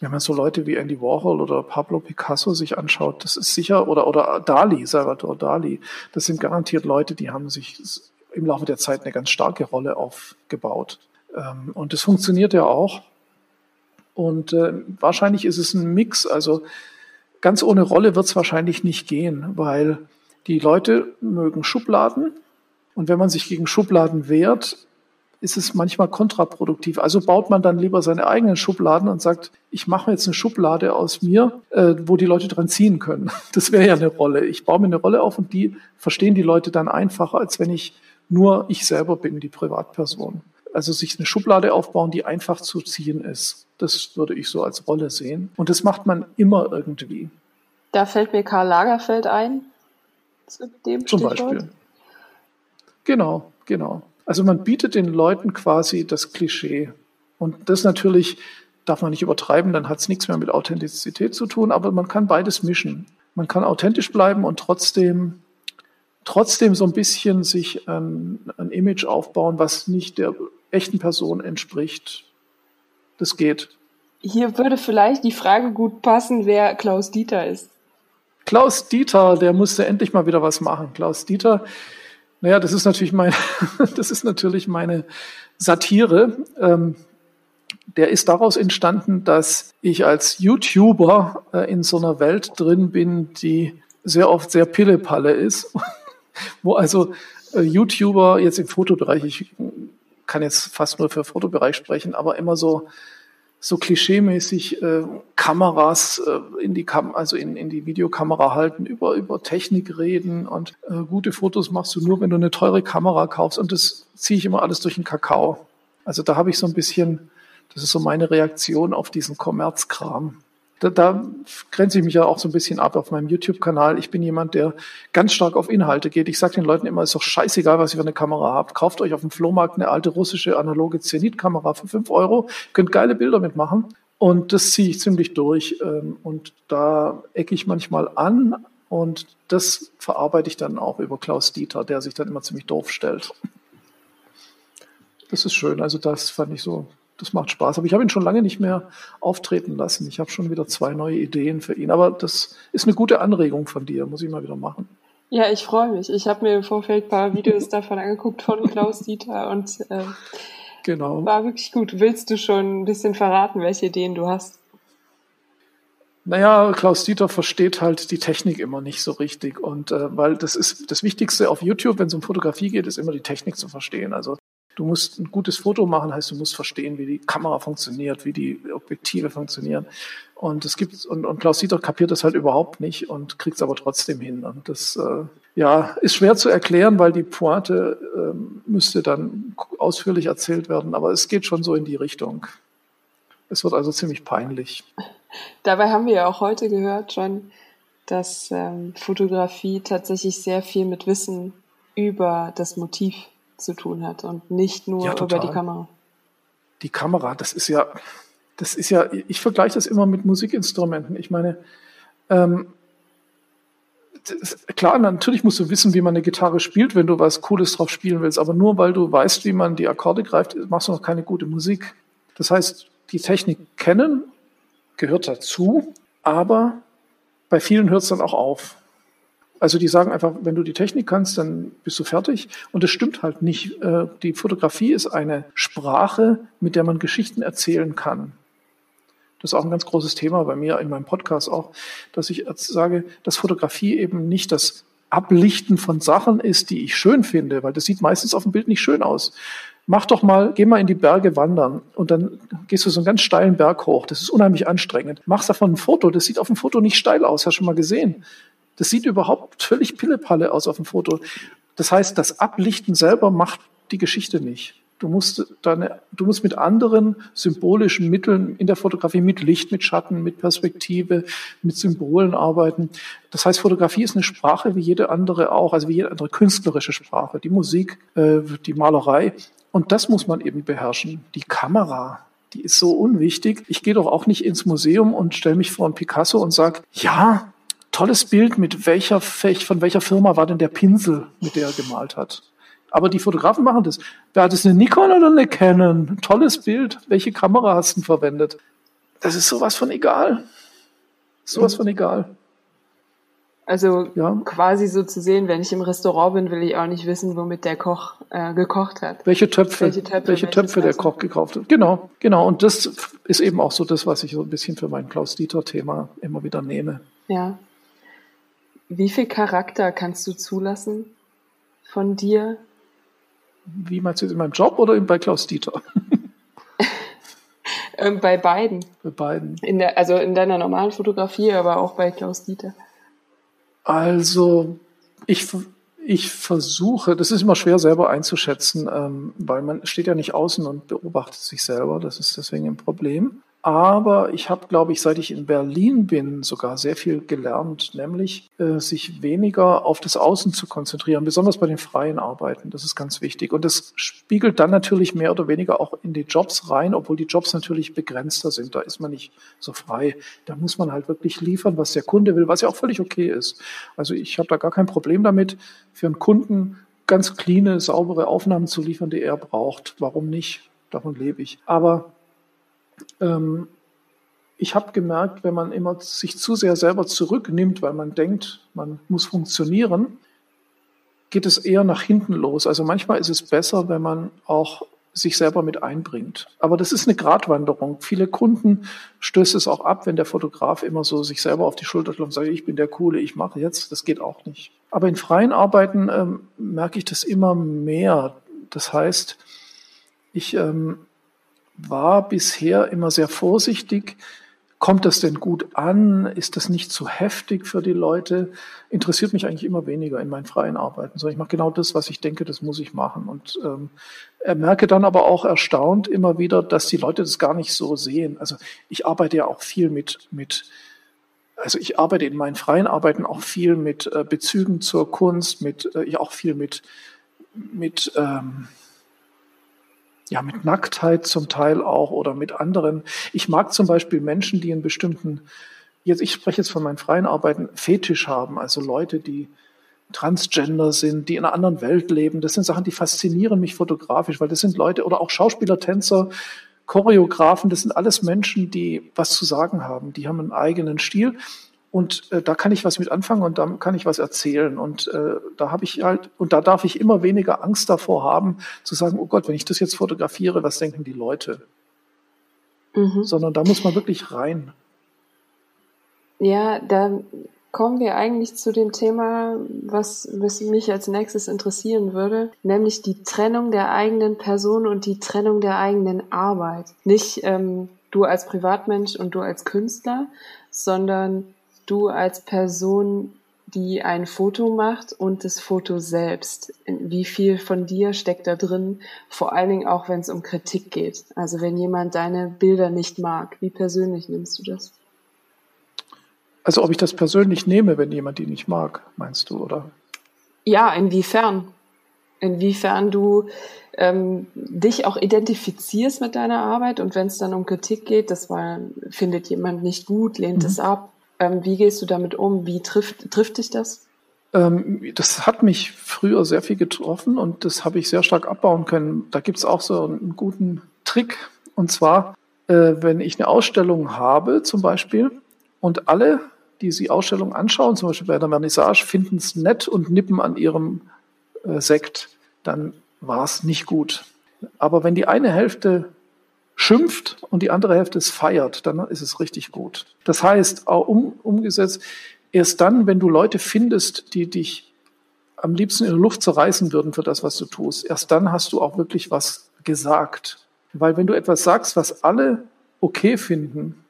wenn man so Leute wie Andy Warhol oder Pablo Picasso sich anschaut, das ist sicher, oder, oder Dali, Salvador Dali, das sind garantiert Leute, die haben sich im Laufe der Zeit eine ganz starke Rolle aufgebaut. Ähm, und das funktioniert ja auch. Und äh, wahrscheinlich ist es ein Mix, also ganz ohne Rolle wird es wahrscheinlich nicht gehen, weil die Leute mögen Schubladen. Und wenn man sich gegen Schubladen wehrt, ist es manchmal kontraproduktiv. Also baut man dann lieber seine eigenen Schubladen und sagt, ich mache jetzt eine Schublade aus mir, äh, wo die Leute dran ziehen können. (laughs) Das wäre ja eine Rolle. Ich baue mir eine Rolle auf und die verstehen die Leute dann einfacher, als wenn ich nur ich selber bin, die Privatperson. Also sich eine Schublade aufbauen, die einfach zu ziehen ist. Das würde ich so als Rolle sehen. Und das macht man immer irgendwie. Da fällt mir Karl Lagerfeld ein. Zu dem Zum Stichwort. Beispiel. Genau, genau. Also man bietet den Leuten quasi das Klischee. Und das natürlich darf man nicht übertreiben, dann hat es nichts mehr mit Authentizität zu tun, aber man kann beides mischen. Man kann authentisch bleiben und trotzdem, trotzdem so ein bisschen sich ein, ein Image aufbauen, was nicht der echten Person entspricht. Das geht. Hier würde vielleicht die Frage gut passen, wer Klaus Dieter ist. Klaus Dieter, der musste endlich mal wieder was machen. Klaus Dieter, naja, das ist natürlich meine, (laughs) das ist natürlich meine Satire. Ähm, der ist daraus entstanden, dass ich als YouTuber äh, in so einer Welt drin bin, die sehr oft sehr Pillepalle ist, (laughs) wo also äh, YouTuber jetzt im Fotobereich, ich kann jetzt fast nur für Fotobereich sprechen, aber immer so so klischeemäßig äh, Kameras äh, in die Kam also in, in die Videokamera halten, über über Technik reden und äh, gute Fotos machst du nur, wenn du eine teure Kamera kaufst und das ziehe ich immer alles durch den Kakao. Also da habe ich so ein bisschen das ist so meine Reaktion auf diesen Kommerzkram. Da, da grenze ich mich ja auch so ein bisschen ab auf meinem YouTube-Kanal. Ich bin jemand, der ganz stark auf Inhalte geht. Ich sage den Leuten immer, ist doch scheißegal, was ihr für eine Kamera habt. Kauft euch auf dem Flohmarkt eine alte russische analoge Zenit-Kamera für fünf Euro. Könnt geile Bilder mitmachen. Und das ziehe ich ziemlich durch. Ähm, und da ecke ich manchmal an. Und das verarbeite ich dann auch über Klaus Dieter, der sich dann immer ziemlich doof stellt. Das ist schön. Also das fand ich so das macht Spaß. Aber ich habe ihn schon lange nicht mehr auftreten lassen. Ich habe schon wieder zwei neue Ideen für ihn. Aber das ist eine gute Anregung von dir, muss ich mal wieder machen. Ja, ich freue mich. Ich habe mir im Vorfeld ein paar Videos davon angeguckt von Klaus Dieter und äh, genau. war wirklich gut. Willst du schon ein bisschen verraten, welche Ideen du hast? Naja, Klaus Dieter versteht halt die Technik immer nicht so richtig. Und äh, weil das ist das Wichtigste auf YouTube, wenn es um Fotografie geht, ist immer die Technik zu verstehen. Also Du musst ein gutes Foto machen, heißt, du musst verstehen, wie die Kamera funktioniert, wie die Objektive funktionieren. Und es gibt, und, und Klaus Dieter kapiert das halt überhaupt nicht und kriegt es aber trotzdem hin. Und das, äh, ja, ist schwer zu erklären, weil die Pointe äh, müsste dann ausführlich erzählt werden, aber es geht schon so in die Richtung. Es wird also ziemlich peinlich. Dabei haben wir ja auch heute gehört schon, dass ähm, Fotografie tatsächlich sehr viel mit Wissen über das Motiv zu tun hat und nicht nur ja, über die Kamera. Die Kamera, das ist ja, das ist ja, ich vergleiche das immer mit Musikinstrumenten. Ich meine, ähm, klar, natürlich musst du wissen, wie man eine Gitarre spielt, wenn du was Cooles drauf spielen willst, aber nur weil du weißt, wie man die Akkorde greift, machst du noch keine gute Musik. Das heißt, die Technik kennen gehört dazu, aber bei vielen hört es dann auch auf. Also die sagen einfach, wenn du die Technik kannst, dann bist du fertig. Und das stimmt halt nicht. Äh, die Fotografie ist eine Sprache, mit der man Geschichten erzählen kann. Das ist auch ein ganz großes Thema bei mir in meinem Podcast auch, dass ich sage, dass Fotografie eben nicht das Ablichten von Sachen ist, die ich schön finde, weil das sieht meistens auf dem Bild nicht schön aus. Mach doch mal, geh mal in die Berge wandern und dann gehst du so einen ganz steilen Berg hoch. Das ist unheimlich anstrengend. Machst davon ein Foto. Das sieht auf dem Foto nicht steil aus. Hast du schon mal gesehen? Das sieht überhaupt völlig Pillepalle aus auf dem Foto. Das heißt, das Ablichten selber macht die Geschichte nicht. Du musst, deine, du musst mit anderen symbolischen Mitteln in der Fotografie, mit Licht, mit Schatten, mit Perspektive, mit Symbolen arbeiten. Das heißt, Fotografie ist eine Sprache wie jede andere auch, also wie jede andere künstlerische Sprache, die Musik, äh, die Malerei. Und das muss man eben beherrschen. Die Kamera, die ist so unwichtig. Ich gehe doch auch nicht ins Museum und stelle mich vor ein Picasso und sage, ja, tolles Bild, mit welcher, von welcher Firma war denn der Pinsel, mit der er gemalt hat. Aber die Fotografen machen das. Wer hat es eine Nikon oder eine Canon? Tolles Bild. Welche Kamera hast du verwendet? Das ist sowas von egal. Sowas von egal. Also ja. quasi so zu sehen, wenn ich im Restaurant bin, will ich auch nicht wissen, womit der Koch äh, gekocht hat. Welche Töpfe, welche Töpfe, welche Töpfe der Koch gekauft hat. Genau, genau. Und das ist eben auch so das, was ich so ein bisschen für mein Klaus-Dieter-Thema immer wieder nehme. Ja. Wie viel Charakter kannst du zulassen von dir? Wie meinst du in meinem Job oder bei Klaus Dieter? (laughs) Ähm, bei beiden. Bei beiden. In der, also in deiner normalen Fotografie, aber auch bei Klaus Dieter. Also ich, ich versuche, das ist immer schwer selber einzuschätzen, ähm, weil man steht ja nicht außen und beobachtet sich selber. Das ist deswegen ein Problem. Aber ich habe, glaube ich, seit ich in Berlin bin, sogar sehr viel gelernt, nämlich äh, sich weniger auf das Außen zu konzentrieren, besonders bei den freien Arbeiten. Das ist ganz wichtig. Und das spiegelt dann natürlich mehr oder weniger auch in die Jobs rein, obwohl die Jobs natürlich begrenzter sind. Da ist man nicht so frei. Da muss man halt wirklich liefern, was der Kunde will, was ja auch völlig okay ist. Also ich habe da gar kein Problem damit, für einen Kunden ganz cleane, saubere Aufnahmen zu liefern, die er braucht. Warum nicht? Davon lebe ich. Aber ähm, ich habe gemerkt, wenn man immer sich zu sehr selber zurücknimmt, weil man denkt, man muss funktionieren, geht es eher nach hinten los. Also manchmal ist es besser, wenn man auch sich selber mit einbringt. Aber das ist eine Gratwanderung. Viele Kunden stößt es auch ab, wenn der Fotograf immer so sich selber auf die Schulter klopft und sagt, ich bin der Coole, ich mache jetzt. Das geht auch nicht. Aber in freien Arbeiten ähm, merke ich das immer mehr. Das heißt, ich ähm, war bisher immer sehr vorsichtig. Kommt das denn gut an? Ist das nicht zu heftig für die Leute? Interessiert mich eigentlich immer weniger in meinen freien Arbeiten. So, ich mache genau das, was ich denke, das muss ich machen. Und ähm, merke dann aber auch erstaunt immer wieder, dass die Leute das gar nicht so sehen. Also ich arbeite ja auch viel mit, mit also ich arbeite in meinen freien Arbeiten auch viel mit äh, Bezügen zur Kunst, mit äh, auch viel mit, mit ähm, ja, mit Nacktheit zum Teil auch oder mit anderen. Ich mag zum Beispiel Menschen, die einen bestimmten, jetzt, ich spreche jetzt von meinen freien Arbeiten, Fetisch haben, also Leute, die Transgender sind, die in einer anderen Welt leben. Das sind Sachen, die faszinieren mich fotografisch, weil das sind Leute oder auch Schauspieler, Tänzer, Choreografen, das sind alles Menschen, die was zu sagen haben. Die haben einen eigenen Stil und äh, da kann ich was mit anfangen und da kann ich was erzählen. Und äh, da habe ich halt, und da darf ich immer weniger Angst davor haben, zu sagen, oh Gott, wenn ich das jetzt fotografiere, was denken die Leute? Mhm. Sondern da muss man wirklich rein. Ja, da kommen wir eigentlich zu dem Thema, was, was mich als nächstes interessieren würde, nämlich die Trennung der eigenen Person und die Trennung der eigenen Arbeit. Nicht ähm, du als Privatmensch und du als Künstler, sondern du als Person, die ein Foto macht und das Foto selbst. Wie viel von dir steckt da drin? Vor allen Dingen auch, wenn es um Kritik geht. Also wenn jemand deine Bilder nicht mag, wie persönlich nimmst du das? Also ob ich das persönlich nehme, wenn jemand die nicht mag, meinst du, oder? Ja, inwiefern? Inwiefern du ähm, dich auch identifizierst mit deiner Arbeit und wenn es dann um Kritik geht, das war, findet jemand nicht gut, lehnt mhm. es ab, ähm, wie gehst du damit um? Wie trifft, trifft dich das? Ähm, das hat mich früher sehr viel getroffen und das habe ich sehr stark abbauen können. Da gibt es auch so einen guten Trick. Und zwar, äh, wenn ich eine Ausstellung habe zum Beispiel und alle, die die Ausstellung anschauen, zum Beispiel bei der Vernissage, finden es nett und nippen an ihrem äh, Sekt, dann war es nicht gut. Aber wenn die eine Hälfte schimpft und die andere Hälfte es feiert, dann ist es richtig gut. Das heißt, um, umgesetzt, erst dann, wenn du Leute findest, die dich am liebsten in der Luft zerreißen würden für das, was du tust, erst dann hast du auch wirklich was gesagt. Weil wenn du etwas sagst, was alle okay finden,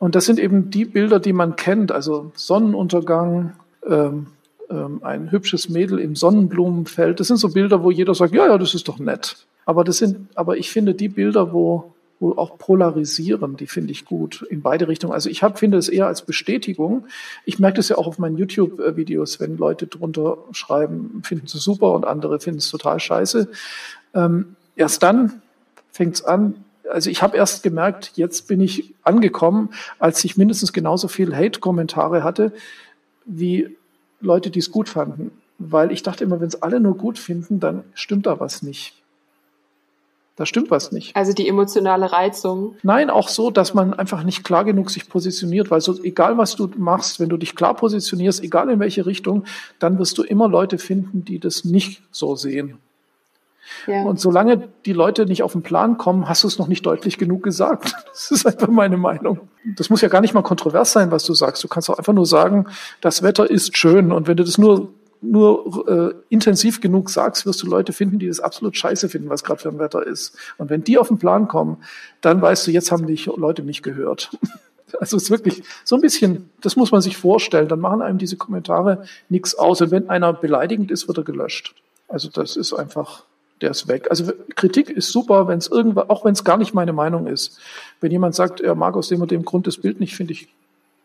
und das sind eben die Bilder, die man kennt, also Sonnenuntergang, ähm, ähm, ein hübsches Mädel im Sonnenblumenfeld, das sind so Bilder, wo jeder sagt, ja, ja, das ist doch nett. Aber das sind, aber ich finde die Bilder, wo, wo auch polarisieren, die finde ich gut in beide Richtungen. Also ich hab, finde es eher als Bestätigung. Ich merke das ja auch auf meinen YouTube-Videos, wenn Leute drunter schreiben, finden sie super und andere finden es total scheiße. Ähm, erst dann fängt es an. Also ich habe erst gemerkt, jetzt bin ich angekommen, als ich mindestens genauso viel Hate-Kommentare hatte, wie Leute, die es gut fanden. Weil ich dachte immer, wenn es alle nur gut finden, dann stimmt da was nicht. Da stimmt was nicht. Also die emotionale Reizung. Nein, auch so, dass man einfach nicht klar genug sich positioniert, weil so egal was du machst, wenn du dich klar positionierst, egal in welche Richtung, dann wirst du immer Leute finden, die das nicht so sehen. Ja. Und solange die Leute nicht auf den Plan kommen, hast du es noch nicht deutlich genug gesagt. (laughs) Das ist einfach meine Meinung. Das muss ja gar nicht mal kontrovers sein, was du sagst. Du kannst auch einfach nur sagen, das Wetter ist schön. Und wenn du das nur nur äh, intensiv genug sagst, wirst du Leute finden, die das absolut scheiße finden, was gerade für ein Wetter ist. Und wenn die auf den Plan kommen, dann weißt du, jetzt haben dich Leute nicht gehört. (laughs) Also es ist wirklich so ein bisschen, das muss man sich vorstellen, dann machen einem diese Kommentare nichts aus. Und wenn einer beleidigend ist, wird er gelöscht. Also das ist einfach der ist weg. Also Kritik ist super, wenn es irgendwann, auch wenn es gar nicht meine Meinung ist. Wenn jemand sagt, er mag aus dem und dem Grund das Bild nicht, finde ich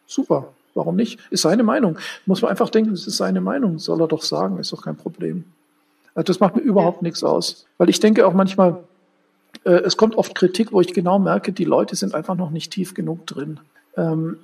super. Warum nicht? Ist seine Meinung. Muss man einfach denken, es ist seine Meinung. Soll er doch sagen, ist doch kein Problem. Also das macht mir überhaupt nichts aus. Weil ich denke auch manchmal, äh, es kommt oft Kritik, wo ich genau merke, die Leute sind einfach noch nicht tief genug drin. Ähm,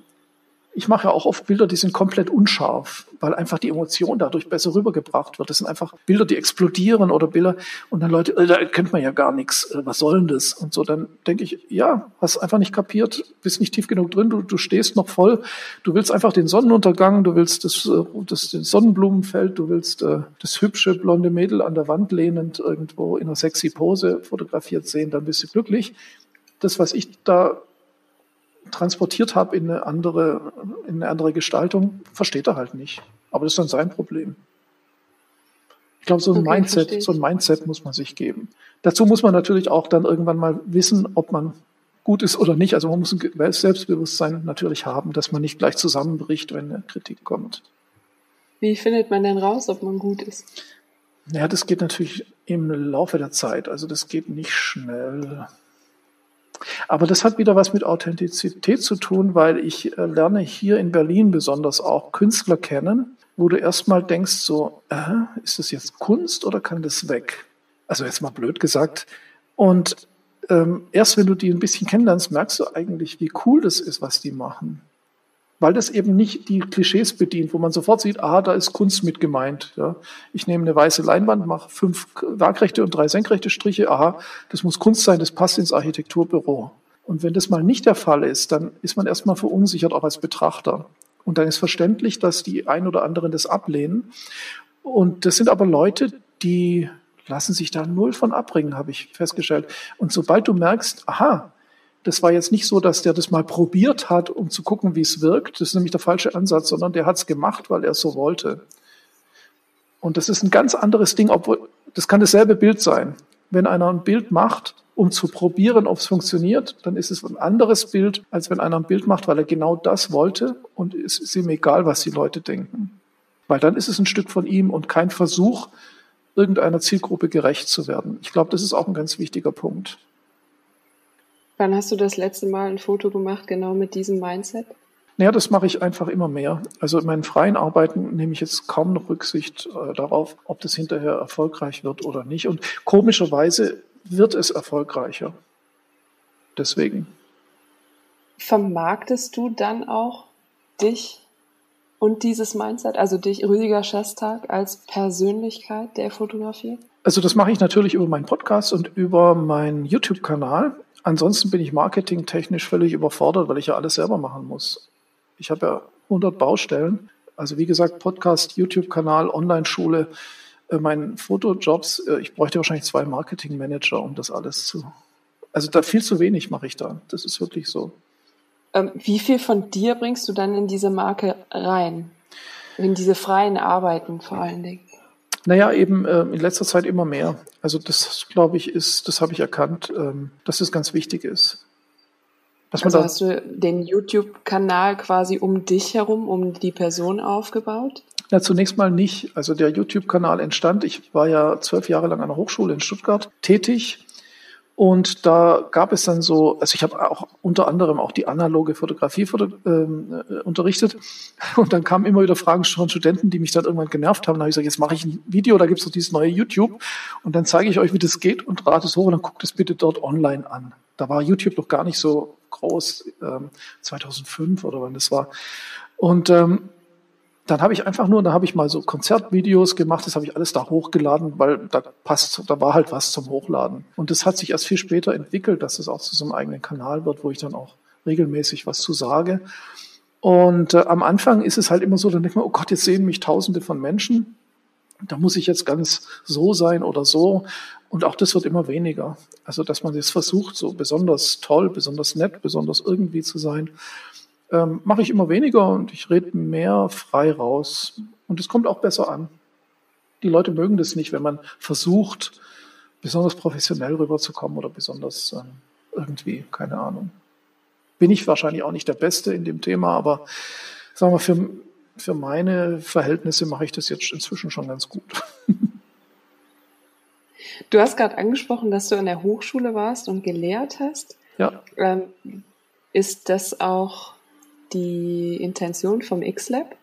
ich mache ja auch oft Bilder, die sind komplett unscharf, weil einfach die Emotion dadurch besser rübergebracht wird. Das sind einfach Bilder, die explodieren oder Bilder und dann Leute, äh, da kennt man ja gar nichts, äh, was soll denn das? Und so, dann denke ich, ja, hast einfach nicht kapiert, bist nicht tief genug drin, du, du stehst noch voll, du willst einfach den Sonnenuntergang, du willst das, äh, das den Sonnenblumenfeld, du willst das hübsche blonde Mädel an der Wand lehnend irgendwo in einer sexy Pose fotografiert sehen, dann bist du glücklich. Das, was ich da transportiert habe in eine andere, in eine andere Gestaltung, versteht er halt nicht. Aber das ist dann sein Problem. Ich glaube, so ein okay, Mindset, so ein Mindset muss man sich geben. Dazu muss man natürlich auch dann irgendwann mal wissen, ob man gut ist oder nicht. Also man muss ein Selbstbewusstsein natürlich haben, dass man nicht gleich zusammenbricht, wenn eine Kritik kommt. Wie findet man denn raus, ob man gut ist? Ja, das geht natürlich im Laufe der Zeit. Also das geht nicht schnell. Aber das hat wieder was mit Authentizität zu tun, weil ich äh, lerne hier in Berlin besonders auch Künstler kennen, wo du erstmal denkst, so, äh, ist das jetzt Kunst oder kann das weg? Also jetzt mal blöd gesagt. Und ähm, erst wenn du die ein bisschen kennenlernst, merkst du eigentlich, wie cool das ist, was die machen weil das eben nicht die Klischees bedient, wo man sofort sieht, ah, da ist Kunst mit gemeint. Ja. Ich nehme eine weiße Leinwand, mache fünf waagrechte und drei senkrechte Striche, aha, das muss Kunst sein, das passt ins Architekturbüro. Und wenn das mal nicht der Fall ist, dann ist man erstmal verunsichert, auch als Betrachter. Und dann ist verständlich, dass die ein oder anderen das ablehnen. Und das sind aber Leute, die lassen sich da null von abbringen, habe ich festgestellt. Und sobald du merkst, aha, das war jetzt nicht so, dass der das mal probiert hat, um zu gucken, wie es wirkt. Das ist nämlich der falsche Ansatz, sondern der hat es gemacht, weil er es so wollte. Und das ist ein ganz anderes Ding, obwohl das kann dasselbe Bild sein. Wenn einer ein Bild macht, um zu probieren, ob es funktioniert, dann ist es ein anderes Bild, als wenn einer ein Bild macht, weil er genau das wollte und es ist ihm egal, was die Leute denken. Weil dann ist es ein Stück von ihm und kein Versuch, irgendeiner Zielgruppe gerecht zu werden. Ich glaube, das ist auch ein ganz wichtiger Punkt. Wann hast du das letzte Mal ein Foto gemacht, genau mit diesem Mindset? Naja, das mache ich einfach immer mehr. Also in meinen freien Arbeiten nehme ich jetzt kaum noch Rücksicht äh, darauf, ob das hinterher erfolgreich wird oder nicht. Und komischerweise wird es erfolgreicher. Deswegen. Vermarktest du dann auch dich und dieses Mindset, also dich, Rüdiger Schestag, als Persönlichkeit der Fotografie? Also das mache ich natürlich über meinen Podcast und über meinen YouTube-Kanal. Ansonsten bin ich marketingtechnisch völlig überfordert, weil ich ja alles selber machen muss. Ich habe ja 100 Baustellen. Also wie gesagt, Podcast, YouTube-Kanal, Online-Schule, äh, meinen Fotojobs. Äh, ich bräuchte wahrscheinlich zwei Marketing-Manager, um das alles zu. Also da viel zu wenig mache ich da. Das ist wirklich so. Ähm, wie viel von dir bringst du dann in diese Marke rein? In diese freien Arbeiten vor allen Dingen? Naja, eben äh, in letzter Zeit immer mehr. Also das, glaube ich, ist, das habe ich erkannt, ähm, dass es ganz wichtig ist. Dass also hast du den YouTube-Kanal quasi um dich herum, um die Person aufgebaut? Na, zunächst mal nicht. Also der YouTube-Kanal entstand. Ich war ja zwölf Jahre lang an der Hochschule in Stuttgart tätig und da gab es dann so, also ich habe auch unter anderem auch die analoge Fotografie foto, ähm, äh, unterrichtet. (laughs) Und dann kamen immer wieder Fragen von Studenten, die mich dann irgendwann genervt haben. Da habe ich gesagt, jetzt mache ich ein Video, da gibt es doch dieses neue YouTube. Und dann zeige ich euch, wie das geht und rate es hoch und dann guckt es bitte dort online an. Da war YouTube noch gar nicht so groß, ähm, 2005 oder wann das war. Und ähm, dann habe ich einfach nur, da habe ich mal so Konzertvideos gemacht, das habe ich alles da hochgeladen, weil da passt, da war halt was zum Hochladen. Und das hat sich erst viel später entwickelt, dass es auch zu so einem eigenen Kanal wird, wo ich dann auch regelmäßig was zu sage. Und äh, am Anfang ist es halt immer so, dann denkt man, oh Gott, jetzt sehen mich Tausende von Menschen. Da muss ich jetzt ganz so sein oder so. Und auch das wird immer weniger. Also, dass man jetzt versucht, so besonders toll, besonders nett, besonders irgendwie zu sein ähm, mache ich immer weniger und ich rede mehr frei raus. Und es kommt auch besser an. Die Leute mögen das nicht, wenn man versucht, besonders professionell rüberzukommen oder besonders ähm, irgendwie, keine Ahnung. Bin ich wahrscheinlich auch nicht der Beste in dem Thema, aber sagen wir, für, für meine Verhältnisse mache ich das jetzt inzwischen schon ganz gut. Du hast gerade angesprochen, dass du an der Hochschule warst und gelehrt hast. Ja. Ähm, ist das auch die Intention vom X-Lab?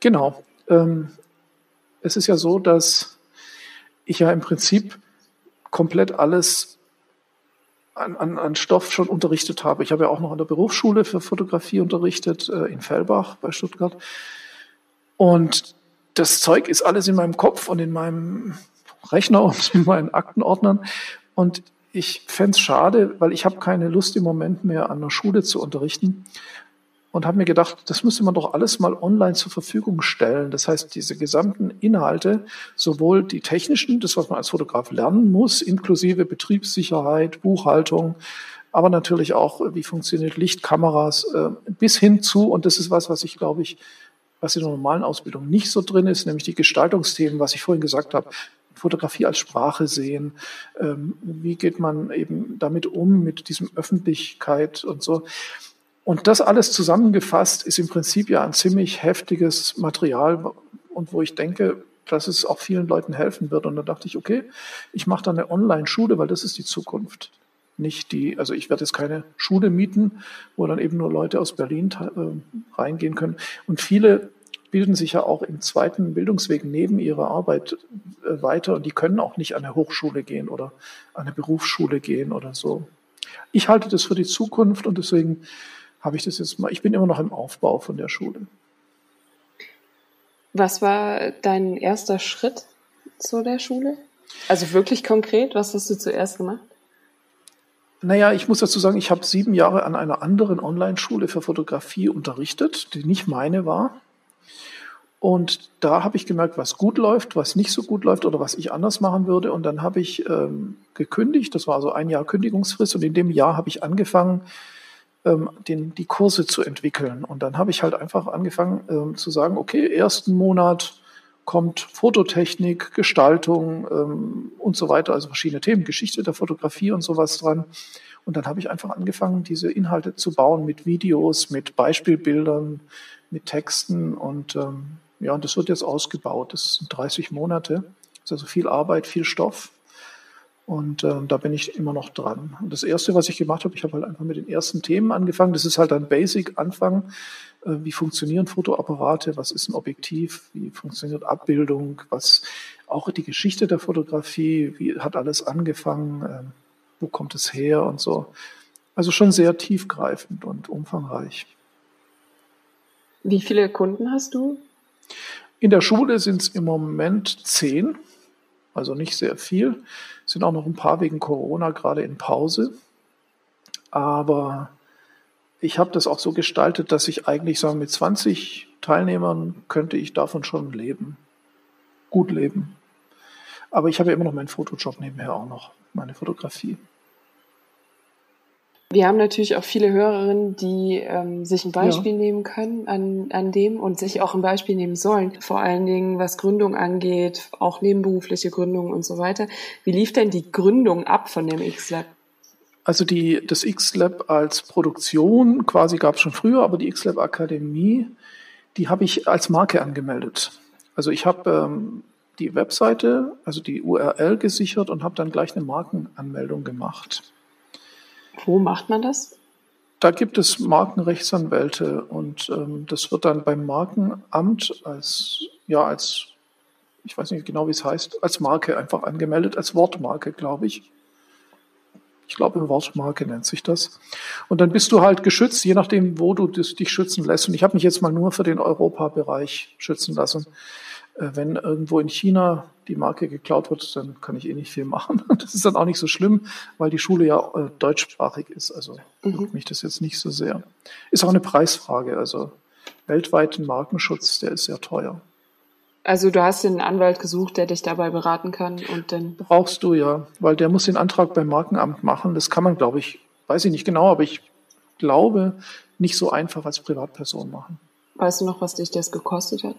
Genau. Ähm, es ist ja so, dass ich ja im Prinzip komplett alles an, an, an Stoff schon unterrichtet habe. Ich habe ja auch noch an der Berufsschule für Fotografie unterrichtet, äh, in Fellbach bei Stuttgart. Und das Zeug ist alles in meinem Kopf und in meinem Rechner und (laughs) in meinen Aktenordnern. Und ich fände es schade, weil ich habe keine Lust im Moment mehr an der Schule zu unterrichten und habe mir gedacht, das müsste man doch alles mal online zur Verfügung stellen. Das heißt, diese gesamten Inhalte, sowohl die technischen, das, was man als Fotograf lernen muss, inklusive Betriebssicherheit, Buchhaltung, aber natürlich auch, wie funktioniert Licht, Kameras, äh, bis hin zu, und das ist was, was ich glaube ich, was in der normalen Ausbildung nicht so drin ist, nämlich die Gestaltungsthemen, was ich vorhin gesagt habe. Fotografie als Sprache sehen. Ähm, wie geht man eben damit um, mit diesem Öffentlichkeit und so. Und das alles zusammengefasst ist im Prinzip ja ein ziemlich heftiges Material und wo ich denke, dass es auch vielen Leuten helfen wird. Und da dachte ich, okay, ich mache da eine Online-Schule, weil das ist die Zukunft. Nicht die, also ich werde jetzt keine Schule mieten, wo dann eben nur Leute aus Berlin äh, reingehen können. Und viele bilden sich ja auch im zweiten Bildungsweg neben ihrer Arbeit äh, weiter und die können auch nicht an eine Hochschule gehen oder an eine Berufsschule gehen oder so. Ich halte das für die Zukunft und deswegen habe ich das jetzt mal, ich bin immer noch im Aufbau von der Schule. Was war dein erster Schritt zu der Schule? Also wirklich konkret, was hast du zuerst gemacht? Naja, ich muss dazu sagen, ich habe sieben Jahre an einer anderen Online-Schule für Fotografie unterrichtet, die nicht meine war. Und da habe ich gemerkt, was gut läuft, was nicht so gut läuft oder was ich anders machen würde. Und dann habe ich ähm, gekündigt, das war also ein Jahr Kündigungsfrist. Und in dem Jahr habe ich angefangen, ähm, den, die Kurse zu entwickeln. Und dann habe ich halt einfach angefangen ähm, zu sagen, okay, ersten Monat kommt Fototechnik, Gestaltung ähm, und so weiter, also verschiedene Themen, Geschichte der Fotografie und sowas dran. Und dann habe ich einfach angefangen, diese Inhalte zu bauen mit Videos, mit Beispielbildern, mit Texten und ähm, ja, und das wird jetzt ausgebaut. Das sind 30 Monate. Das ist also viel Arbeit, viel Stoff. Und äh, da bin ich immer noch dran. Und das Erste, was ich gemacht habe, ich habe halt einfach mit den ersten Themen angefangen. Das ist halt ein Basic-Anfang. Äh, wie funktionieren Fotoapparate? Was ist ein Objektiv? Wie funktioniert Abbildung? Was auch die Geschichte der Fotografie? Wie hat alles angefangen? Äh, wo kommt es her und so? Also schon sehr tiefgreifend und umfangreich. Wie viele Kunden hast du? In der Schule sind es im Moment zehn also nicht sehr viel. Sind auch noch ein paar wegen Corona gerade in Pause. Aber ich habe das auch so gestaltet, dass ich eigentlich sagen, mit 20 Teilnehmern könnte ich davon schon leben. Gut leben. Aber ich habe ja immer noch meinen Fotojob nebenher auch noch, meine Fotografie. Wir haben natürlich auch viele Hörerinnen, die ähm, sich ein Beispiel ja. nehmen können an, an dem und sich auch ein Beispiel nehmen sollen. Vor allen Dingen, was Gründung angeht, auch nebenberufliche Gründung und so weiter. Wie lief denn die Gründung ab von dem X-Lab? Also die, das X-Lab als Produktion quasi gab es schon früher, aber die X-Lab Akademie, die habe ich als Marke angemeldet. Also ich habe ähm, die Webseite, also die URL gesichert und habe dann gleich eine Markenanmeldung gemacht. Wo macht man das? Da gibt es Markenrechtsanwälte und ähm, das wird dann beim Markenamt als, ja, als, ich weiß nicht genau, wie es heißt, als Marke einfach angemeldet, als Wortmarke, glaube ich. Ich glaube, Wortmarke nennt sich das. Und dann bist du halt geschützt, je nachdem, wo du dich schützen lässt. Und ich habe mich jetzt mal nur für den Europabereich schützen lassen. Äh, wenn irgendwo in China die Marke geklaut wird, dann kann ich eh nicht viel machen. (laughs) Das ist dann auch nicht so schlimm, weil die Schule ja äh, deutschsprachig ist. Also mhm. mich das jetzt nicht so sehr. Ist auch eine Preisfrage. Also weltweiten Markenschutz, der ist sehr teuer. Also du hast den Anwalt gesucht, der dich dabei beraten kann und dann. Brauchst du ja, weil der muss den Antrag beim Markenamt machen. Das kann man, glaube ich, weiß ich nicht genau, aber ich glaube, nicht so einfach als Privatperson machen. Weißt du noch, was dich das gekostet hat?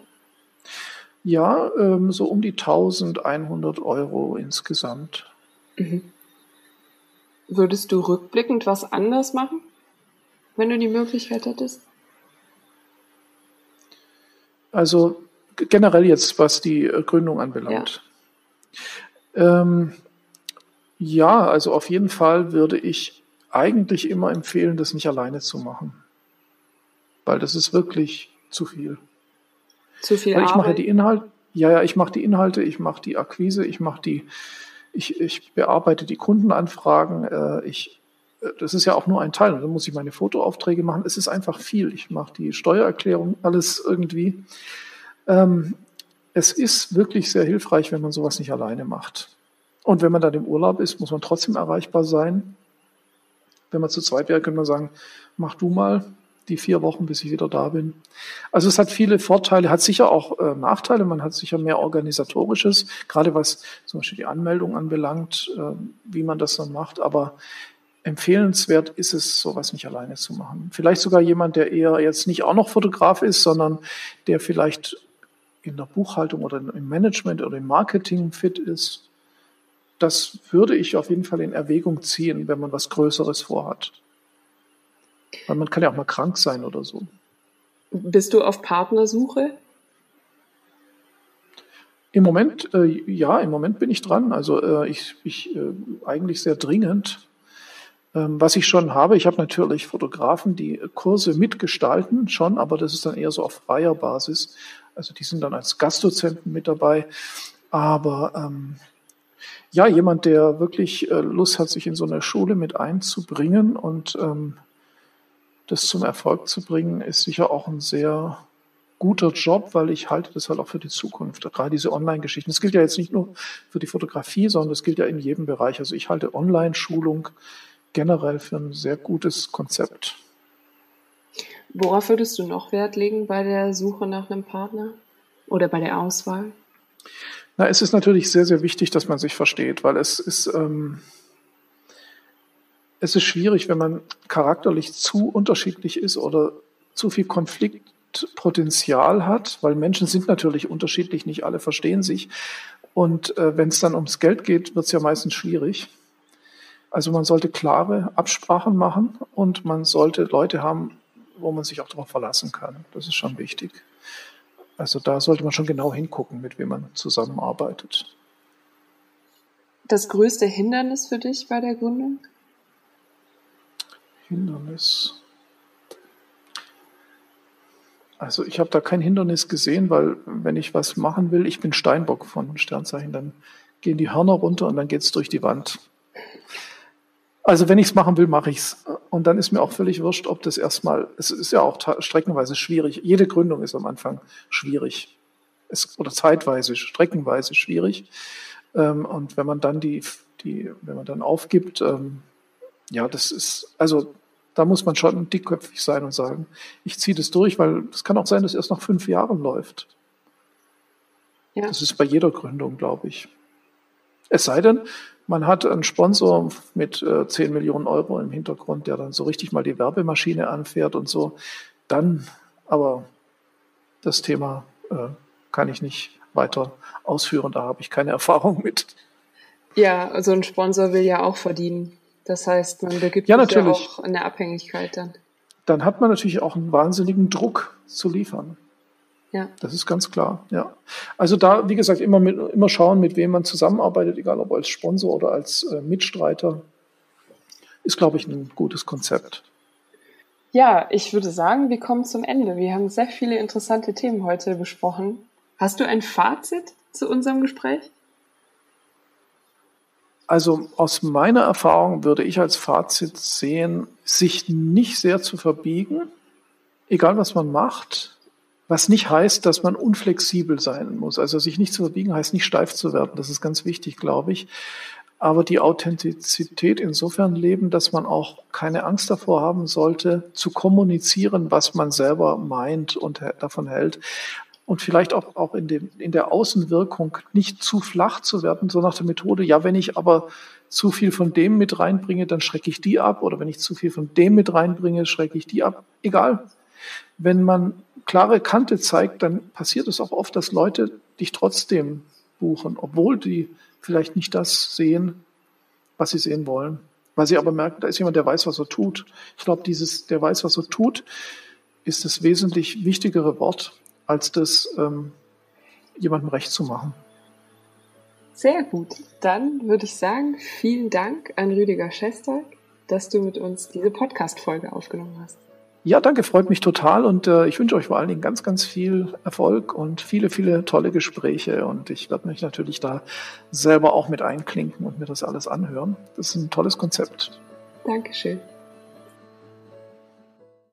Ja, ähm, so um die 1100 Euro insgesamt. Mhm. Würdest du rückblickend was anders machen, wenn du die Möglichkeit hättest? Also generell jetzt, was die äh, Gründung anbelangt. Ja. Ähm, Ja, also auf jeden Fall würde ich eigentlich immer empfehlen, das nicht alleine zu machen. Weil das ist wirklich zu viel. Zu viel Weil ich Arbeit. mache die Inhalte, ja, ja, ich mache die Inhalte, ich mache die Akquise, ich mache die, ich, ich bearbeite die Kundenanfragen, äh, ich, äh, das ist ja auch nur ein Teil. Und dann muss ich meine Fotoaufträge machen. Es ist einfach viel. Ich mache die Steuererklärung, alles irgendwie. Ähm, es ist wirklich sehr hilfreich, wenn man sowas nicht alleine macht. Und wenn man dann im Urlaub ist, muss man trotzdem erreichbar sein. Wenn man zu zweit wäre, könnte man sagen, mach du mal die vier Wochen, bis ich wieder da bin. Also es hat viele Vorteile, hat sicher auch äh, Nachteile. Man hat sicher mehr organisatorisches, gerade was zum Beispiel die Anmeldung anbelangt, äh, wie man das dann macht. Aber empfehlenswert ist es, sowas nicht alleine zu machen. Vielleicht sogar jemand, der eher jetzt nicht auch noch Fotograf ist, sondern der vielleicht in der Buchhaltung oder im Management oder im Marketing fit ist. Das würde ich auf jeden Fall in Erwägung ziehen, wenn man was Größeres vorhat. Weil man kann ja auch mal krank sein oder so. Bist du auf Partnersuche? Im Moment, äh, ja, im Moment bin ich dran. Also äh, ich, ich äh, eigentlich sehr dringend. Ähm, was ich schon habe, ich habe natürlich Fotografen, die Kurse mitgestalten, schon, aber das ist dann eher so auf freier Basis. Also die sind dann als Gastdozenten mit dabei. Aber ähm, ja, jemand, der wirklich äh, Lust hat, sich in so eine Schule mit einzubringen und ähm, das zum Erfolg zu bringen, ist sicher auch ein sehr guter Job, weil ich halte das halt auch für die Zukunft. Gerade diese Online-Geschichten. Das gilt ja jetzt nicht nur für die Fotografie, sondern das gilt ja in jedem Bereich. Also ich halte Online-Schulung generell für ein sehr gutes Konzept. Worauf würdest du noch Wert legen bei der Suche nach einem Partner oder bei der Auswahl? Na, es ist natürlich sehr, sehr wichtig, dass man sich versteht, weil es ist, ähm, es ist schwierig, wenn man charakterlich zu unterschiedlich ist oder zu viel Konfliktpotenzial hat, weil Menschen sind natürlich unterschiedlich, nicht alle verstehen sich. Und äh, wenn es dann ums Geld geht, wird es ja meistens schwierig. Also man sollte klare Absprachen machen und man sollte Leute haben, wo man sich auch darauf verlassen kann. Das ist schon wichtig. Also da sollte man schon genau hingucken, mit wem man zusammenarbeitet. Das größte Hindernis für dich bei der Gründung? Hindernis. Also ich habe da kein Hindernis gesehen, weil wenn ich was machen will, ich bin Steinbock von Sternzeichen, dann gehen die Hörner runter und dann geht's durch die Wand. Also wenn ich es machen will, mache ich's. Und dann ist mir auch völlig wurscht, ob das erstmal, es ist ja auch streckenweise schwierig. Jede Gründung ist am Anfang schwierig. Es, oder zeitweise, streckenweise schwierig. Ähm, und wenn man dann die, die, wenn man dann aufgibt, ähm, ja, das ist, also da muss man schon dickköpfig sein und sagen, ich ziehe das durch, weil es kann auch sein, dass es erst nach fünf Jahren läuft. Ja. Das ist bei jeder Gründung, glaube ich. Es sei denn, man hat einen Sponsor mit äh, 10 Millionen Euro im Hintergrund, der dann so richtig mal die Werbemaschine anfährt und so. Dann, aber das Thema äh, kann ich nicht weiter ausführen, da habe ich keine (laughs) Erfahrung mit. Ja, also ein Sponsor will ja auch verdienen. Das heißt, man begibt Ja, sich ja natürlich. auch in der Abhängigkeit dann. Dann hat man natürlich auch einen wahnsinnigen Druck zu liefern. Ja. Das ist ganz klar, ja. Also da, wie gesagt, immer, mit, immer schauen, mit wem man zusammenarbeitet, egal ob als Sponsor oder als äh, Mitstreiter, ist, glaube ich, ein gutes Konzept. Ja, ich würde sagen, wir kommen zum Ende. Wir haben sehr viele interessante Themen heute besprochen. Hast du ein Fazit zu unserem Gespräch? Also aus meiner Erfahrung würde ich als Fazit sehen, sich nicht sehr zu verbiegen, egal was man macht, was nicht heißt, dass man unflexibel sein muss. Also sich nicht zu verbiegen heißt nicht steif zu werden. Das ist ganz wichtig, glaube ich. Aber die Authentizität insofern leben, dass man auch keine Angst davor haben sollte, zu kommunizieren, was man selber meint und davon hält. Und vielleicht auch, auch in, dem, in der Außenwirkung nicht zu flach zu werden, so nach der Methode, ja, wenn ich aber zu viel von dem mit reinbringe, dann schrecke ich die ab. Oder wenn ich zu viel von dem mit reinbringe, schrecke ich die ab. Egal. Wenn man klare Kante zeigt, dann passiert es auch oft, dass Leute dich trotzdem buchen, obwohl die vielleicht nicht das sehen, was sie sehen wollen. Weil sie aber merken, da ist jemand, der weiß, was er tut. Ich glaube, dieses, der weiß, was er tut, ist das wesentlich wichtigere Wort, als das ähm, jemandem recht zu machen. Sehr gut. Dann würde ich sagen, vielen Dank an Rüdiger Schestag, dass du mit uns diese Podcast-Folge aufgenommen hast. Ja, danke, freut mich total und äh, ich wünsche euch vor allen Dingen ganz, ganz viel Erfolg und viele, viele tolle Gespräche und ich werde mich natürlich da selber auch mit einklinken und mir das alles anhören. Das ist ein tolles Konzept. Dankeschön.